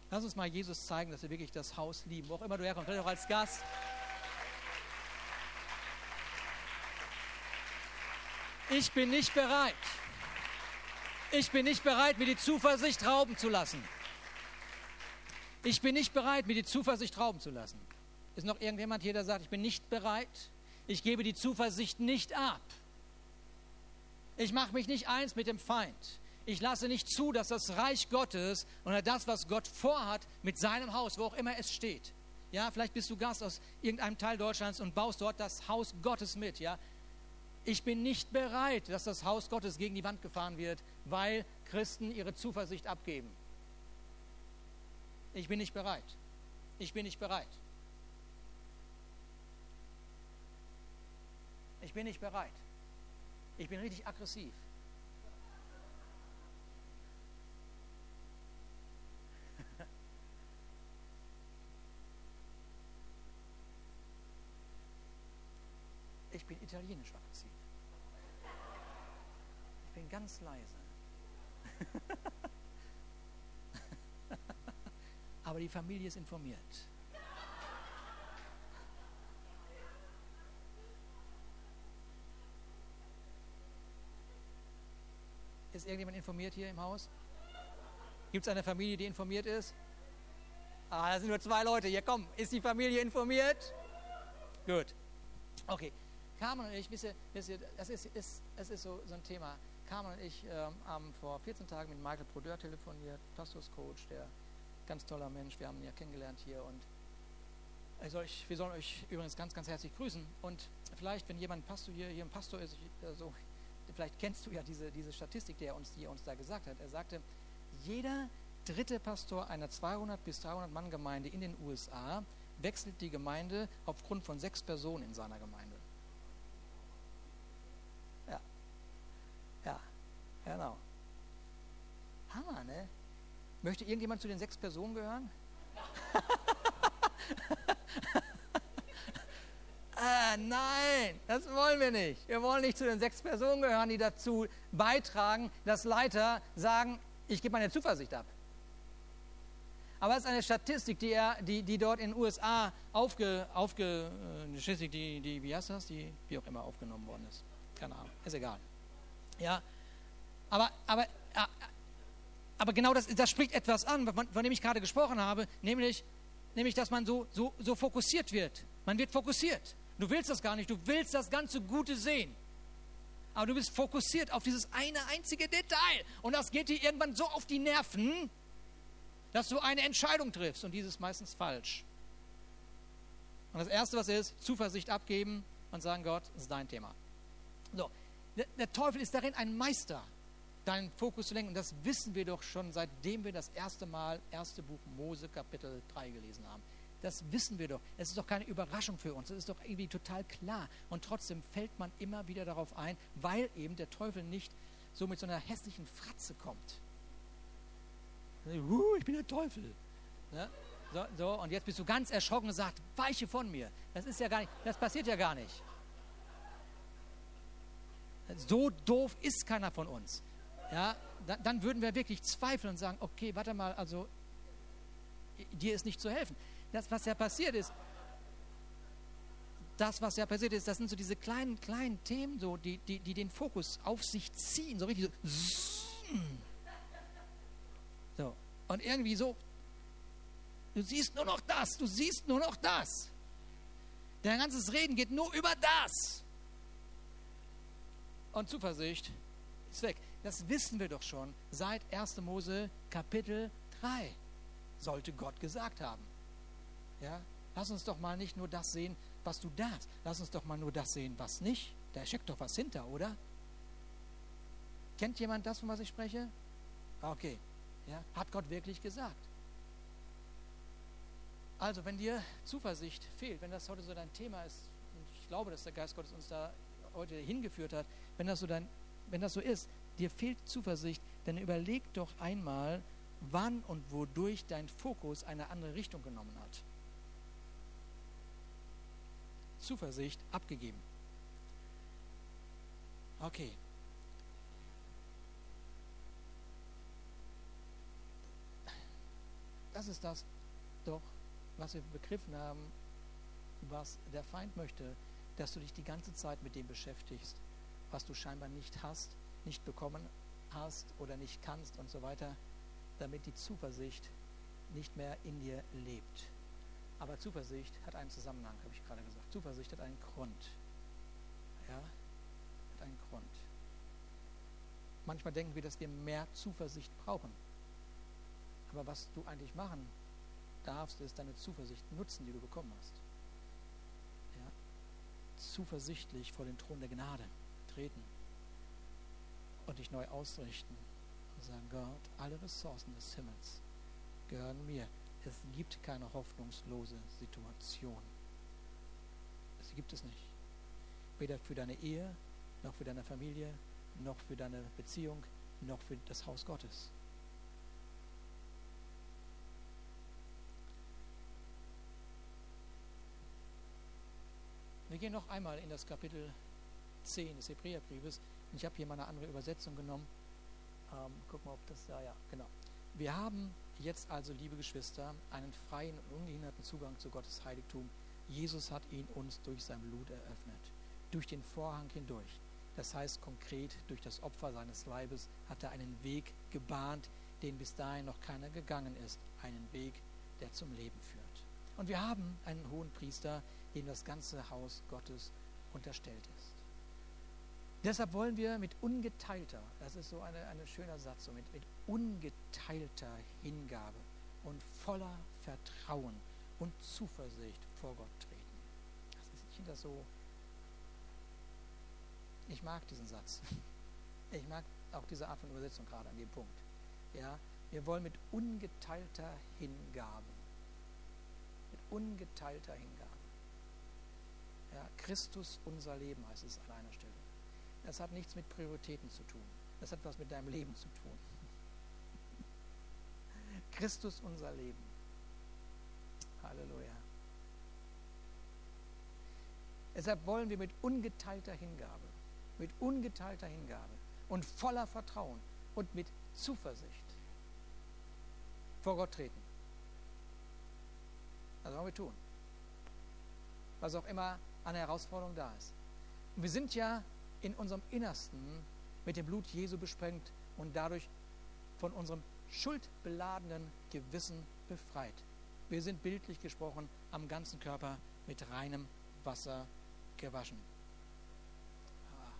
Lass uns mal Jesus zeigen, dass wir wirklich das Haus lieben, wo auch immer du herkommst, vielleicht auch als Gast. Ich bin nicht bereit. Ich bin nicht bereit, mir die Zuversicht rauben zu lassen. Ich bin nicht bereit, mir die Zuversicht rauben zu lassen. Ist noch irgendjemand hier, der sagt, ich bin nicht bereit? Ich gebe die Zuversicht nicht ab. Ich mache mich nicht eins mit dem Feind. Ich lasse nicht zu, dass das Reich Gottes oder das, was Gott vorhat mit seinem Haus, wo auch immer es steht. Ja, vielleicht bist du Gast aus irgendeinem Teil Deutschlands und baust dort das Haus Gottes mit. Ja, ich bin nicht bereit, dass das Haus Gottes gegen die Wand gefahren wird, weil Christen ihre Zuversicht abgeben. Ich bin nicht bereit. Ich bin nicht bereit. Ich bin nicht bereit. Ich bin richtig aggressiv. Ich bin italienisch aggressiv. Bin ganz leise. Aber die Familie ist informiert. Ist irgendjemand informiert hier im Haus? Gibt es eine Familie, die informiert ist? Ah, da sind nur zwei Leute. Hier, komm, ist die Familie informiert? Gut. Okay. Carmen und ich, wisst ihr, das ist, ist, es ist so, so ein Thema. Carmen und ich ähm, haben vor 14 Tagen mit Michael Prodeur telefoniert, Pastorscoach, der ganz toller Mensch. Wir haben ihn ja kennengelernt hier und euch, wir sollen euch übrigens ganz, ganz herzlich grüßen. Und vielleicht, wenn jemand Pastor hier, hier ein Pastor ist, ich, also, vielleicht kennst du ja diese, diese Statistik, die er, uns, die er uns da gesagt hat. Er sagte, jeder dritte Pastor einer 200 bis 300 Mann Gemeinde in den USA wechselt die Gemeinde aufgrund von sechs Personen in seiner Gemeinde. Genau. Hammer, ne? Möchte irgendjemand zu den sechs Personen gehören? ah, nein, das wollen wir nicht. Wir wollen nicht zu den sechs Personen gehören, die dazu beitragen, dass Leiter sagen, ich gebe meine Zuversicht ab. Aber es ist eine Statistik, die, er, die, die dort in den USA aufge, aufge eine Statistik, die, die, wie heißt das, die wie auch immer aufgenommen worden ist. Keine Ahnung, ist egal. Ja, aber, aber, aber genau das, das spricht etwas an, von dem ich gerade gesprochen habe, nämlich, nämlich dass man so, so, so fokussiert wird. Man wird fokussiert. Du willst das gar nicht, du willst das ganze Gute sehen. Aber du bist fokussiert auf dieses eine einzige Detail. Und das geht dir irgendwann so auf die Nerven, dass du eine Entscheidung triffst. Und dieses ist meistens falsch. Und das Erste, was ist, Zuversicht abgeben und sagen, Gott, das ist dein Thema. So, der, der Teufel ist darin ein Meister deinen Fokus zu lenken. Und das wissen wir doch schon, seitdem wir das erste Mal, erste Buch Mose, Kapitel 3 gelesen haben. Das wissen wir doch. Es ist doch keine Überraschung für uns. Es ist doch irgendwie total klar. Und trotzdem fällt man immer wieder darauf ein, weil eben der Teufel nicht so mit so einer hässlichen Fratze kommt. Ich bin der Teufel. Ne? So, so, und jetzt bist du ganz erschrocken und sagst, weiche von mir. Das ist ja gar nicht, das passiert ja gar nicht. So doof ist keiner von uns ja, dann, dann würden wir wirklich zweifeln und sagen, okay, warte mal, also dir ist nicht zu helfen. Das, was ja passiert ist, das, was ja passiert ist, das sind so diese kleinen, kleinen Themen, so, die, die, die den Fokus auf sich ziehen, so richtig so. So, und irgendwie so, du siehst nur noch das, du siehst nur noch das. Dein ganzes Reden geht nur über das. Und Zuversicht Zweck. Das wissen wir doch schon seit 1. Mose Kapitel 3, sollte Gott gesagt haben. Ja? Lass uns doch mal nicht nur das sehen, was du darfst. Lass uns doch mal nur das sehen, was nicht. Da steckt doch was hinter, oder? Kennt jemand das, von was ich spreche? Okay. Ja? Hat Gott wirklich gesagt? Also, wenn dir Zuversicht fehlt, wenn das heute so dein Thema ist, und ich glaube, dass der Geist Gottes uns da heute hingeführt hat, wenn das so, dein, wenn das so ist, dir fehlt Zuversicht, dann überleg doch einmal, wann und wodurch dein Fokus eine andere Richtung genommen hat. Zuversicht abgegeben. Okay. Das ist das doch, was wir begriffen haben, was der Feind möchte, dass du dich die ganze Zeit mit dem beschäftigst, was du scheinbar nicht hast, nicht bekommen hast oder nicht kannst und so weiter, damit die Zuversicht nicht mehr in dir lebt. Aber Zuversicht hat einen Zusammenhang, habe ich gerade gesagt. Zuversicht hat einen Grund. Ja, hat einen Grund. Manchmal denken wir, dass wir mehr Zuversicht brauchen. Aber was du eigentlich machen darfst, ist deine Zuversicht nutzen, die du bekommen hast. Ja? Zuversichtlich vor den Thron der Gnade treten und dich neu ausrichten und sagen, Gott, alle Ressourcen des Himmels gehören mir. Es gibt keine hoffnungslose Situation. Es gibt es nicht. Weder für deine Ehe, noch für deine Familie, noch für deine Beziehung, noch für das Haus Gottes. Wir gehen noch einmal in das Kapitel 10 des Hebräerbriefes. Ich habe hier mal eine andere Übersetzung genommen. Ähm, guck mal, ob das da, ja, genau. Wir haben jetzt also, liebe Geschwister, einen freien und ungehinderten Zugang zu Gottes Heiligtum. Jesus hat ihn uns durch sein Blut eröffnet, durch den Vorhang hindurch. Das heißt konkret, durch das Opfer seines Leibes hat er einen Weg gebahnt, den bis dahin noch keiner gegangen ist. Einen Weg, der zum Leben führt. Und wir haben einen hohen Priester, dem das ganze Haus Gottes unterstellt ist. Deshalb wollen wir mit ungeteilter, das ist so ein eine schöner Satz, so mit, mit ungeteilter Hingabe und voller Vertrauen und Zuversicht vor Gott treten. Das ist, ich finde das so, ich mag diesen Satz. Ich mag auch diese Art von Übersetzung gerade an dem Punkt. Ja, wir wollen mit ungeteilter Hingabe, mit ungeteilter Hingabe. Ja, Christus unser Leben heißt es an einer Stelle. Das hat nichts mit Prioritäten zu tun. Das hat was mit deinem Leben zu tun. Christus unser Leben. Halleluja. Deshalb wollen wir mit ungeteilter Hingabe, mit ungeteilter Hingabe und voller Vertrauen und mit Zuversicht vor Gott treten. Das wollen wir tun. Was auch immer an Herausforderung da ist. Und wir sind ja in unserem Innersten mit dem Blut Jesu besprengt und dadurch von unserem schuldbeladenen Gewissen befreit. Wir sind bildlich gesprochen am ganzen Körper mit reinem Wasser gewaschen. Ah.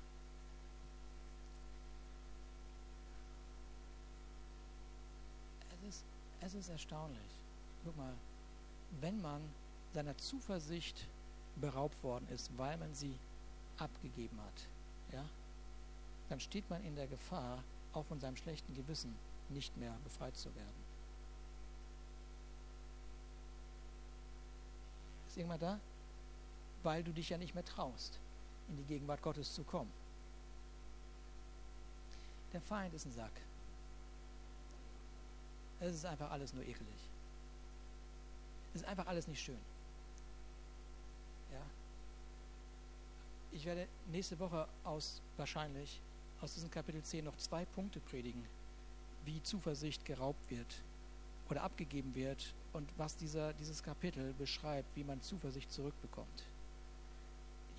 Es ist, es ist erstaunlich. Guck mal, wenn man seiner Zuversicht beraubt worden ist, weil man sie abgegeben hat, ja, dann steht man in der Gefahr, auch von seinem schlechten Gewissen nicht mehr befreit zu werden. Ist irgendwann da? Weil du dich ja nicht mehr traust, in die Gegenwart Gottes zu kommen. Der Feind ist ein Sack. Es ist einfach alles nur ekelig. Es ist einfach alles nicht schön. Ja, ich werde nächste Woche aus wahrscheinlich aus diesem Kapitel 10 noch zwei Punkte predigen, wie Zuversicht geraubt wird oder abgegeben wird und was dieser, dieses Kapitel beschreibt, wie man Zuversicht zurückbekommt.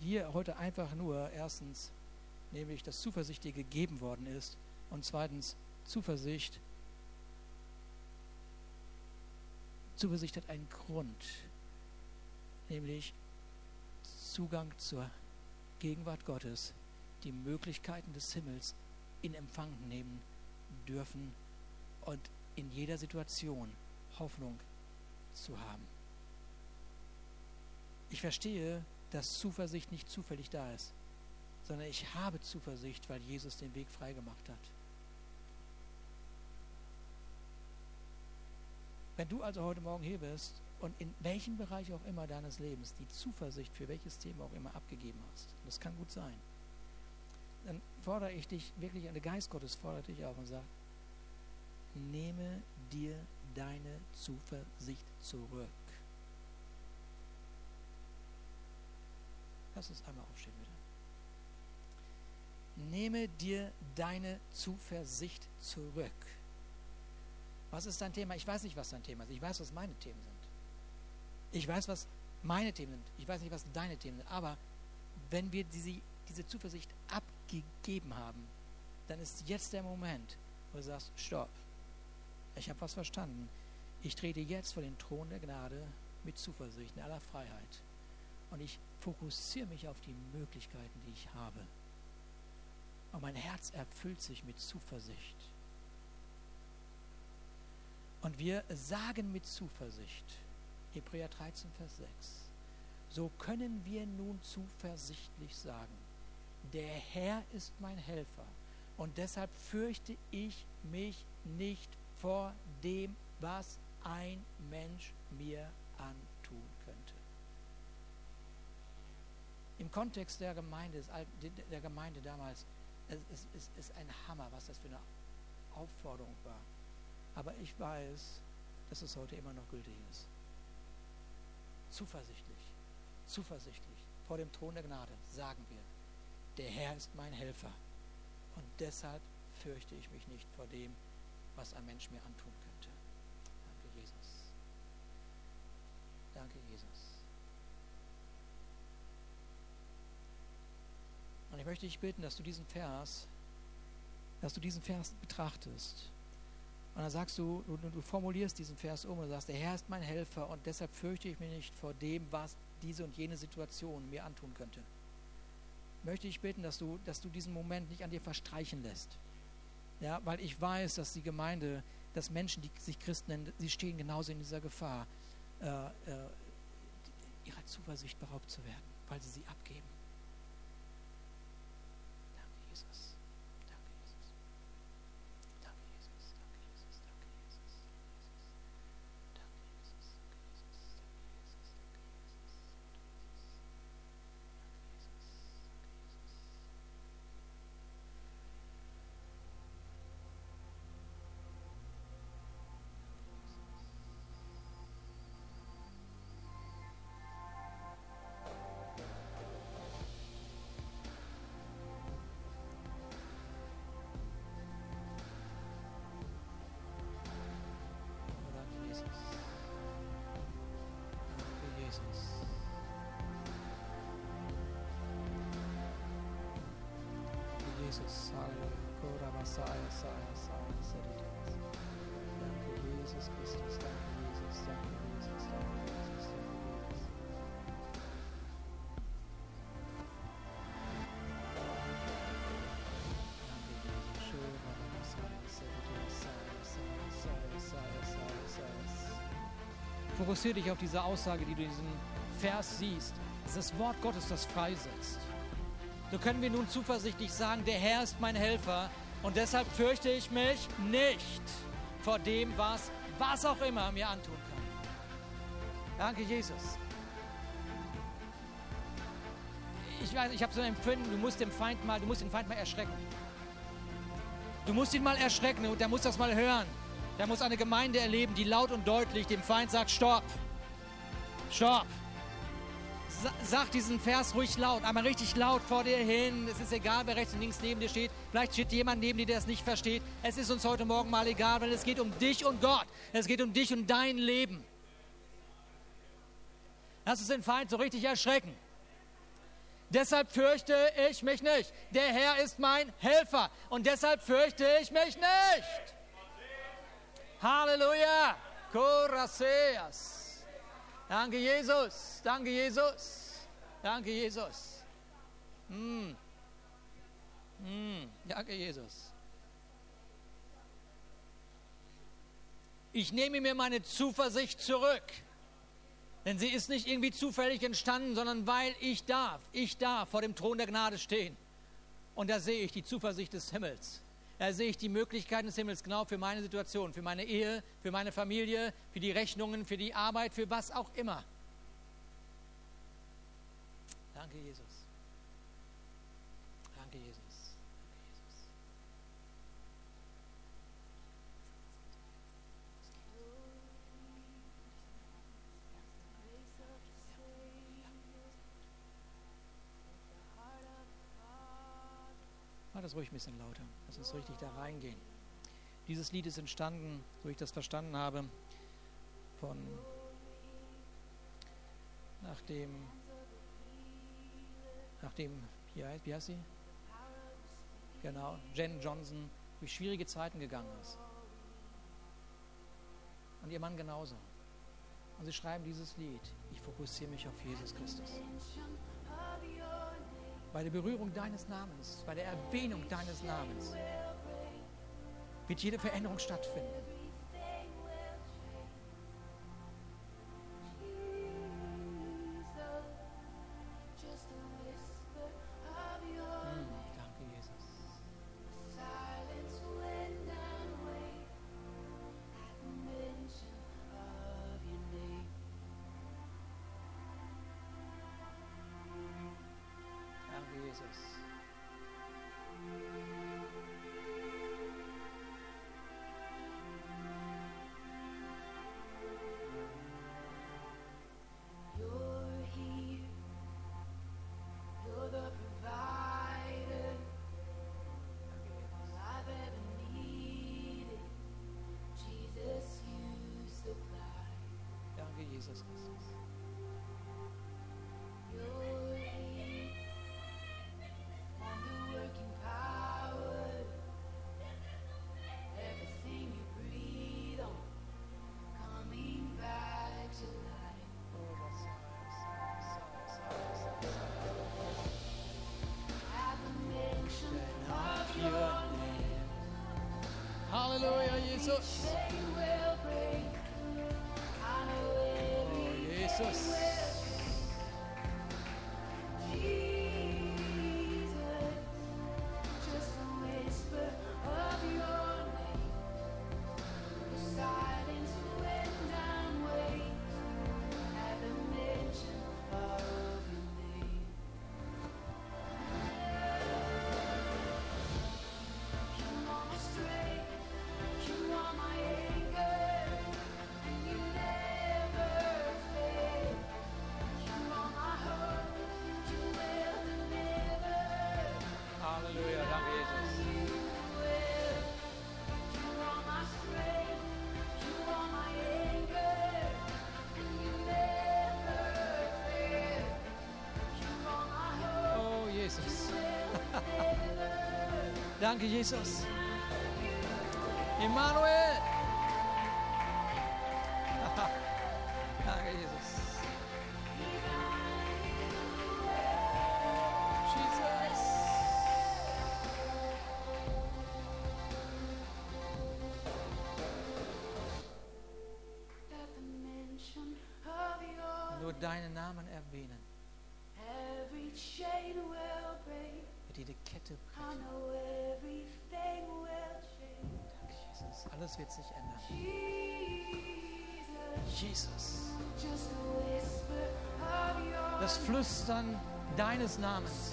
Hier heute einfach nur erstens, nämlich, dass Zuversicht dir gegeben worden ist und zweitens, Zuversicht, Zuversicht hat einen Grund, nämlich Zugang zur Gegenwart Gottes, die Möglichkeiten des Himmels in Empfang nehmen dürfen und in jeder Situation Hoffnung zu haben. Ich verstehe, dass Zuversicht nicht zufällig da ist, sondern ich habe Zuversicht, weil Jesus den Weg freigemacht hat. Wenn du also heute Morgen hier bist und in welchem Bereich auch immer deines Lebens die Zuversicht für welches Thema auch immer abgegeben hast, das kann gut sein, dann fordere ich dich wirklich, der Geist Gottes fordert dich auf und sagt, nehme dir deine Zuversicht zurück. Lass uns einmal aufstehen, bitte. Nehme dir deine Zuversicht zurück. Was ist dein Thema? Ich weiß nicht, was dein Thema ist. Ich weiß, was meine Themen sind. Ich weiß, was meine Themen sind. Ich weiß nicht, was deine Themen sind. Aber wenn wir diese, diese Zuversicht abgegeben haben, dann ist jetzt der Moment, wo du sagst, stopp. Ich habe was verstanden. Ich trete jetzt vor den Thron der Gnade mit Zuversicht in aller Freiheit. Und ich fokussiere mich auf die Möglichkeiten, die ich habe. Und mein Herz erfüllt sich mit Zuversicht. Und wir sagen mit Zuversicht, Hebräer 13, Vers 6, so können wir nun zuversichtlich sagen, der Herr ist mein Helfer und deshalb fürchte ich mich nicht vor dem, was ein Mensch mir antun könnte. Im Kontext der Gemeinde, der Gemeinde damals, es ist, ist ein Hammer, was das für eine Aufforderung war. Aber ich weiß, dass es heute immer noch gültig ist. Zuversichtlich, zuversichtlich vor dem Thron der Gnade sagen wir, der Herr ist mein Helfer und deshalb fürchte ich mich nicht vor dem, was ein Mensch mir antun könnte. Danke, Jesus. Danke, Jesus. Und ich möchte dich bitten, dass du diesen Vers, dass du diesen Vers betrachtest. Und dann sagst du, du, du formulierst diesen Vers um und sagst, der Herr ist mein Helfer und deshalb fürchte ich mich nicht vor dem, was diese und jene Situation mir antun könnte. Möchte ich bitten, dass du, dass du diesen Moment nicht an dir verstreichen lässt. Ja, weil ich weiß, dass die Gemeinde, dass Menschen, die sich Christen nennen, sie stehen genauso in dieser Gefahr, äh, äh, ihrer Zuversicht beraubt zu werden, weil sie sie abgeben. Fokussiere dich auf diese Aussage, die du in diesem Vers siehst. Es ist das Wort Gottes, das freisetzt. So können wir nun zuversichtlich sagen, der Herr ist mein Helfer und deshalb fürchte ich mich nicht vor dem, was, was auch immer mir antun kann. Danke, Jesus. Ich weiß, ich habe so ein Empfinden, du musst, dem Feind mal, du musst den Feind mal erschrecken. Du musst ihn mal erschrecken und der muss das mal hören. Der muss eine Gemeinde erleben, die laut und deutlich dem Feind sagt, stopp, stopp sag diesen Vers ruhig laut, einmal richtig laut vor dir hin. Es ist egal, wer rechts und links neben dir steht. Vielleicht steht jemand neben dir, der es nicht versteht. Es ist uns heute Morgen mal egal, weil es geht um dich und Gott. Es geht um dich und dein Leben. Lass uns den Feind so richtig erschrecken. Deshalb fürchte ich mich nicht. Der Herr ist mein Helfer und deshalb fürchte ich mich nicht. Halleluja. Coraceas. Danke, Jesus. Danke, Jesus. Danke, Jesus. Mm. Mm. Danke, Jesus. Ich nehme mir meine Zuversicht zurück. Denn sie ist nicht irgendwie zufällig entstanden, sondern weil ich darf. Ich darf vor dem Thron der Gnade stehen. Und da sehe ich die Zuversicht des Himmels. Da sehe ich die Möglichkeiten des Himmels genau für meine Situation, für meine Ehe, für meine Familie, für die Rechnungen, für die Arbeit, für was auch immer. Danke, Jesus. Danke, Jesus. Mach das ruhig ein bisschen lauter. Lass uns richtig da reingehen. Dieses Lied ist entstanden, so ich das verstanden habe, von nachdem wie heißt, wie heißt sie? Genau, Jen Johnson durch schwierige Zeiten gegangen ist. Und ihr Mann genauso. Und sie schreiben dieses Lied. Ich fokussiere mich auf Jesus Christus. Bei der Berührung deines Namens, bei der Erwähnung deines Namens wird jede Veränderung stattfinden. Halleluja, Danke, Jesus. Emmanuel. Danke, Jesus. Jesus. At the mention of your Nur deinen Namen erwähnen, every chain will break. wird jede Kette I brechen. Jesus. Alles wird sich ändern. Jesus, Jesus. just a whisper of your Das Flüstern deines Namens.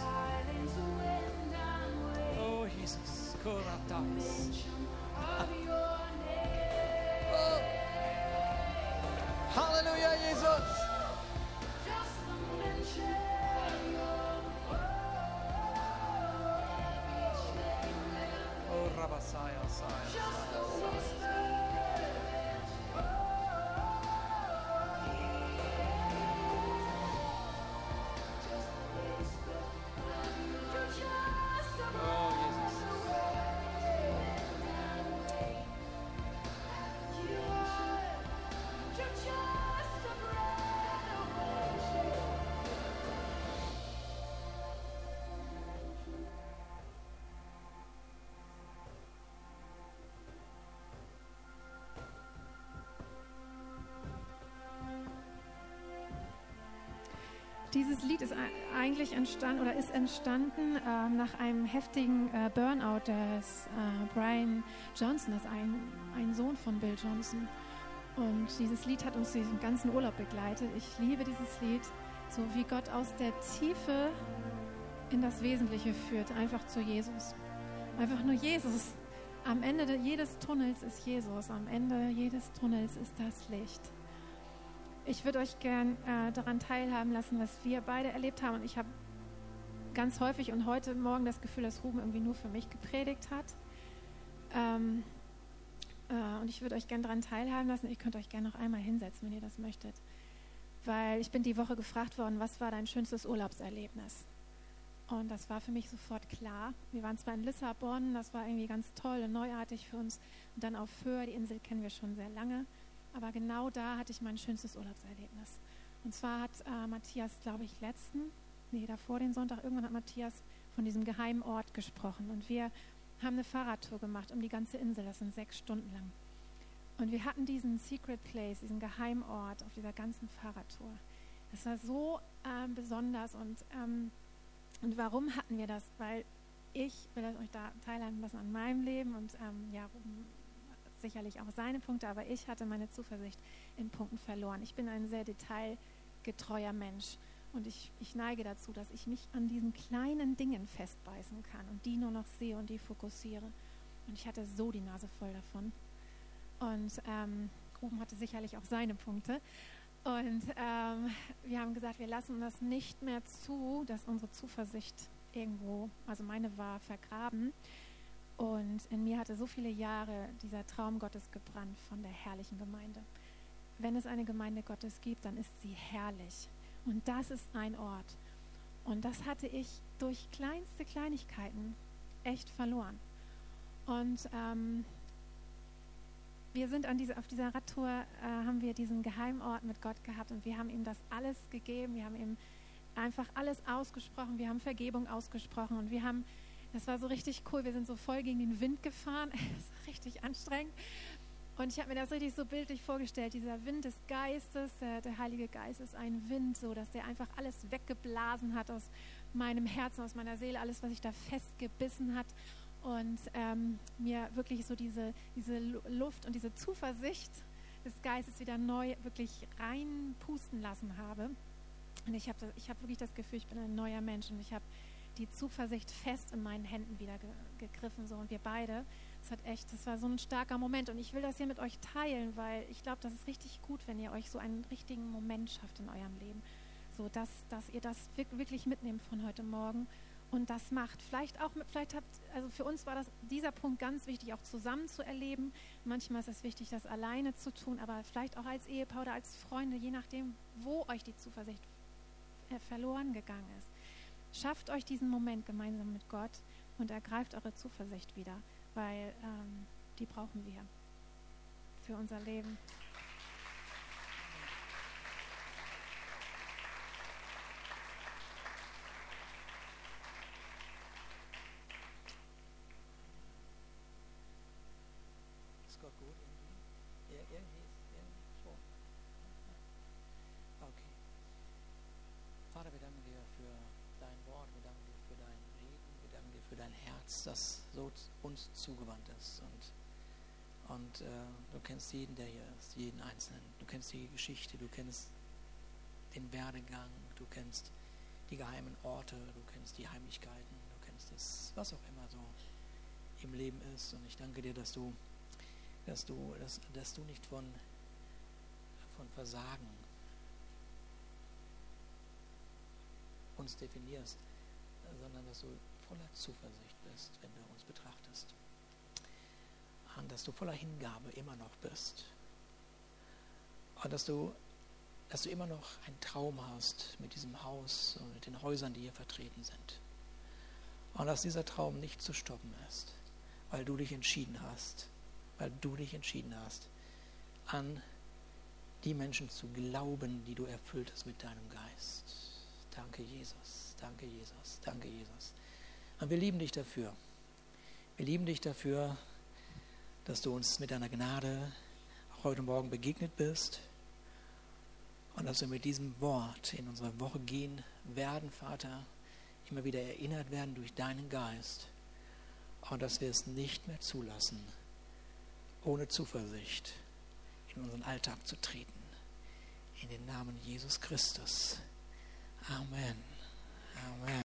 Oh, Jesus. Koratas. Oh. Halleluja, Jesus. Dieses Lied ist ei- eigentlich entstanden oder ist entstanden ähm, nach einem heftigen äh, Burnout des äh, Brian Johnson, das ist ein, ein Sohn von Bill Johnson. Und dieses Lied hat uns diesen ganzen Urlaub begleitet. Ich liebe dieses Lied, so wie Gott aus der Tiefe in das Wesentliche führt, einfach zu Jesus. Einfach nur Jesus. Am Ende de- jedes Tunnels ist Jesus. Am Ende jedes Tunnels ist das Licht. Ich würde euch gern äh, daran teilhaben lassen, was wir beide erlebt haben. Und ich habe ganz häufig und heute Morgen das Gefühl, dass Ruben irgendwie nur für mich gepredigt hat. Ähm, äh, und ich würde euch gern daran teilhaben lassen. Ihr könnt euch gern noch einmal hinsetzen, wenn ihr das möchtet. Weil ich bin die Woche gefragt worden, was war dein schönstes Urlaubserlebnis? Und das war für mich sofort klar. Wir waren zwar in Lissabon, das war irgendwie ganz toll und neuartig für uns. Und dann auf Föhr, die Insel kennen wir schon sehr lange. Aber genau da hatte ich mein schönstes Urlaubserlebnis. Und zwar hat äh, Matthias, glaube ich, letzten, nee, davor den Sonntag, irgendwann hat Matthias von diesem geheimen Ort gesprochen. Und wir haben eine Fahrradtour gemacht um die ganze Insel. Das sind sechs Stunden lang. Und wir hatten diesen Secret Place, diesen Geheimort auf dieser ganzen Fahrradtour. Das war so ähm, besonders. Und, ähm, und warum hatten wir das? Weil ich will euch da teilhaben lassen an meinem Leben und ähm, ja, sicherlich auch seine Punkte, aber ich hatte meine Zuversicht in Punkten verloren. Ich bin ein sehr detailgetreuer Mensch und ich, ich neige dazu, dass ich mich an diesen kleinen Dingen festbeißen kann und die nur noch sehe und die fokussiere. Und ich hatte so die Nase voll davon. Und ähm, Ruben hatte sicherlich auch seine Punkte. Und ähm, wir haben gesagt, wir lassen das nicht mehr zu, dass unsere Zuversicht irgendwo, also meine war vergraben. Und in mir hatte so viele Jahre dieser Traum Gottes gebrannt von der herrlichen Gemeinde. Wenn es eine Gemeinde Gottes gibt, dann ist sie herrlich. Und das ist ein Ort. Und das hatte ich durch kleinste Kleinigkeiten echt verloren. Und ähm, wir sind diese, auf dieser Radtour, äh, haben wir diesen Geheimort mit Gott gehabt und wir haben ihm das alles gegeben. Wir haben ihm einfach alles ausgesprochen. Wir haben Vergebung ausgesprochen und wir haben, das war so richtig cool, wir sind so voll gegen den Wind gefahren. Das war richtig anstrengend. Und ich habe mir das richtig so bildlich vorgestellt. Dieser Wind des Geistes, der, der Heilige Geist ist ein Wind, so dass der einfach alles weggeblasen hat aus meinem Herzen, aus meiner Seele, alles, was sich da festgebissen hat und ähm, mir wirklich so diese, diese Lu- Luft und diese Zuversicht des Geistes wieder neu wirklich reinpusten lassen habe. Und ich habe ich hab wirklich das Gefühl, ich bin ein neuer Mensch und ich habe die Zuversicht fest in meinen Händen wieder ge gegriffen. So. Und wir beide, das hat echt, das war so ein starker Moment. Und ich will das hier mit euch teilen, weil ich glaube, das ist richtig gut, wenn ihr euch so einen richtigen Moment schafft in eurem Leben. So, dass, dass ihr das wirk- wirklich mitnehmt von heute Morgen und das macht. Vielleicht auch, mit, vielleicht habt, also für uns war das dieser Punkt ganz wichtig, auch zusammen zu erleben. Manchmal ist es wichtig, das alleine zu tun, aber vielleicht auch als Ehepaar oder als Freunde, je nachdem, wo euch die Zuversicht äh, verloren gegangen ist. Schafft euch diesen Moment gemeinsam mit Gott und ergreift eure Zuversicht wieder, weil ähm, die brauchen wir für unser Leben. Ist Gott gut irgendwie? Ja, irgendwie ist irgendwie schon. Okay. Vater, wir danken dir für dein Wort, wir danken dir für dein Reden, wir danken dir für dein Herz, das so uns zugewandt ist. Und, und äh, du kennst jeden, der hier ist, jeden Einzelnen. Du kennst die Geschichte, du kennst den Werdegang, du kennst die geheimen Orte, du kennst die Heimlichkeiten, du kennst das, was auch immer so im Leben ist. Und ich danke dir, dass du dass du, dass, dass du nicht von, von Versagen uns definierst, sondern dass du voller Zuversicht bist, wenn du uns betrachtest. Und dass du voller Hingabe immer noch bist. Und dass du, dass du immer noch einen Traum hast mit diesem Haus und mit den Häusern, die hier vertreten sind. Und dass dieser Traum nicht zu stoppen ist, weil du dich entschieden hast, weil du dich entschieden hast, an die Menschen zu glauben, die du erfüllt hast mit deinem Geist. Danke, Jesus. Danke, Jesus. Danke, Jesus. Und wir lieben dich dafür. Wir lieben dich dafür, dass du uns mit deiner Gnade auch heute Morgen begegnet bist Und dass wir mit diesem Wort in unsere Woche gehen werden, Vater, immer wieder erinnert werden durch deinen Geist. Und dass wir es nicht mehr zulassen, ohne Zuversicht in unseren Alltag zu treten. In den Namen Jesus Christus. Amen. Amen.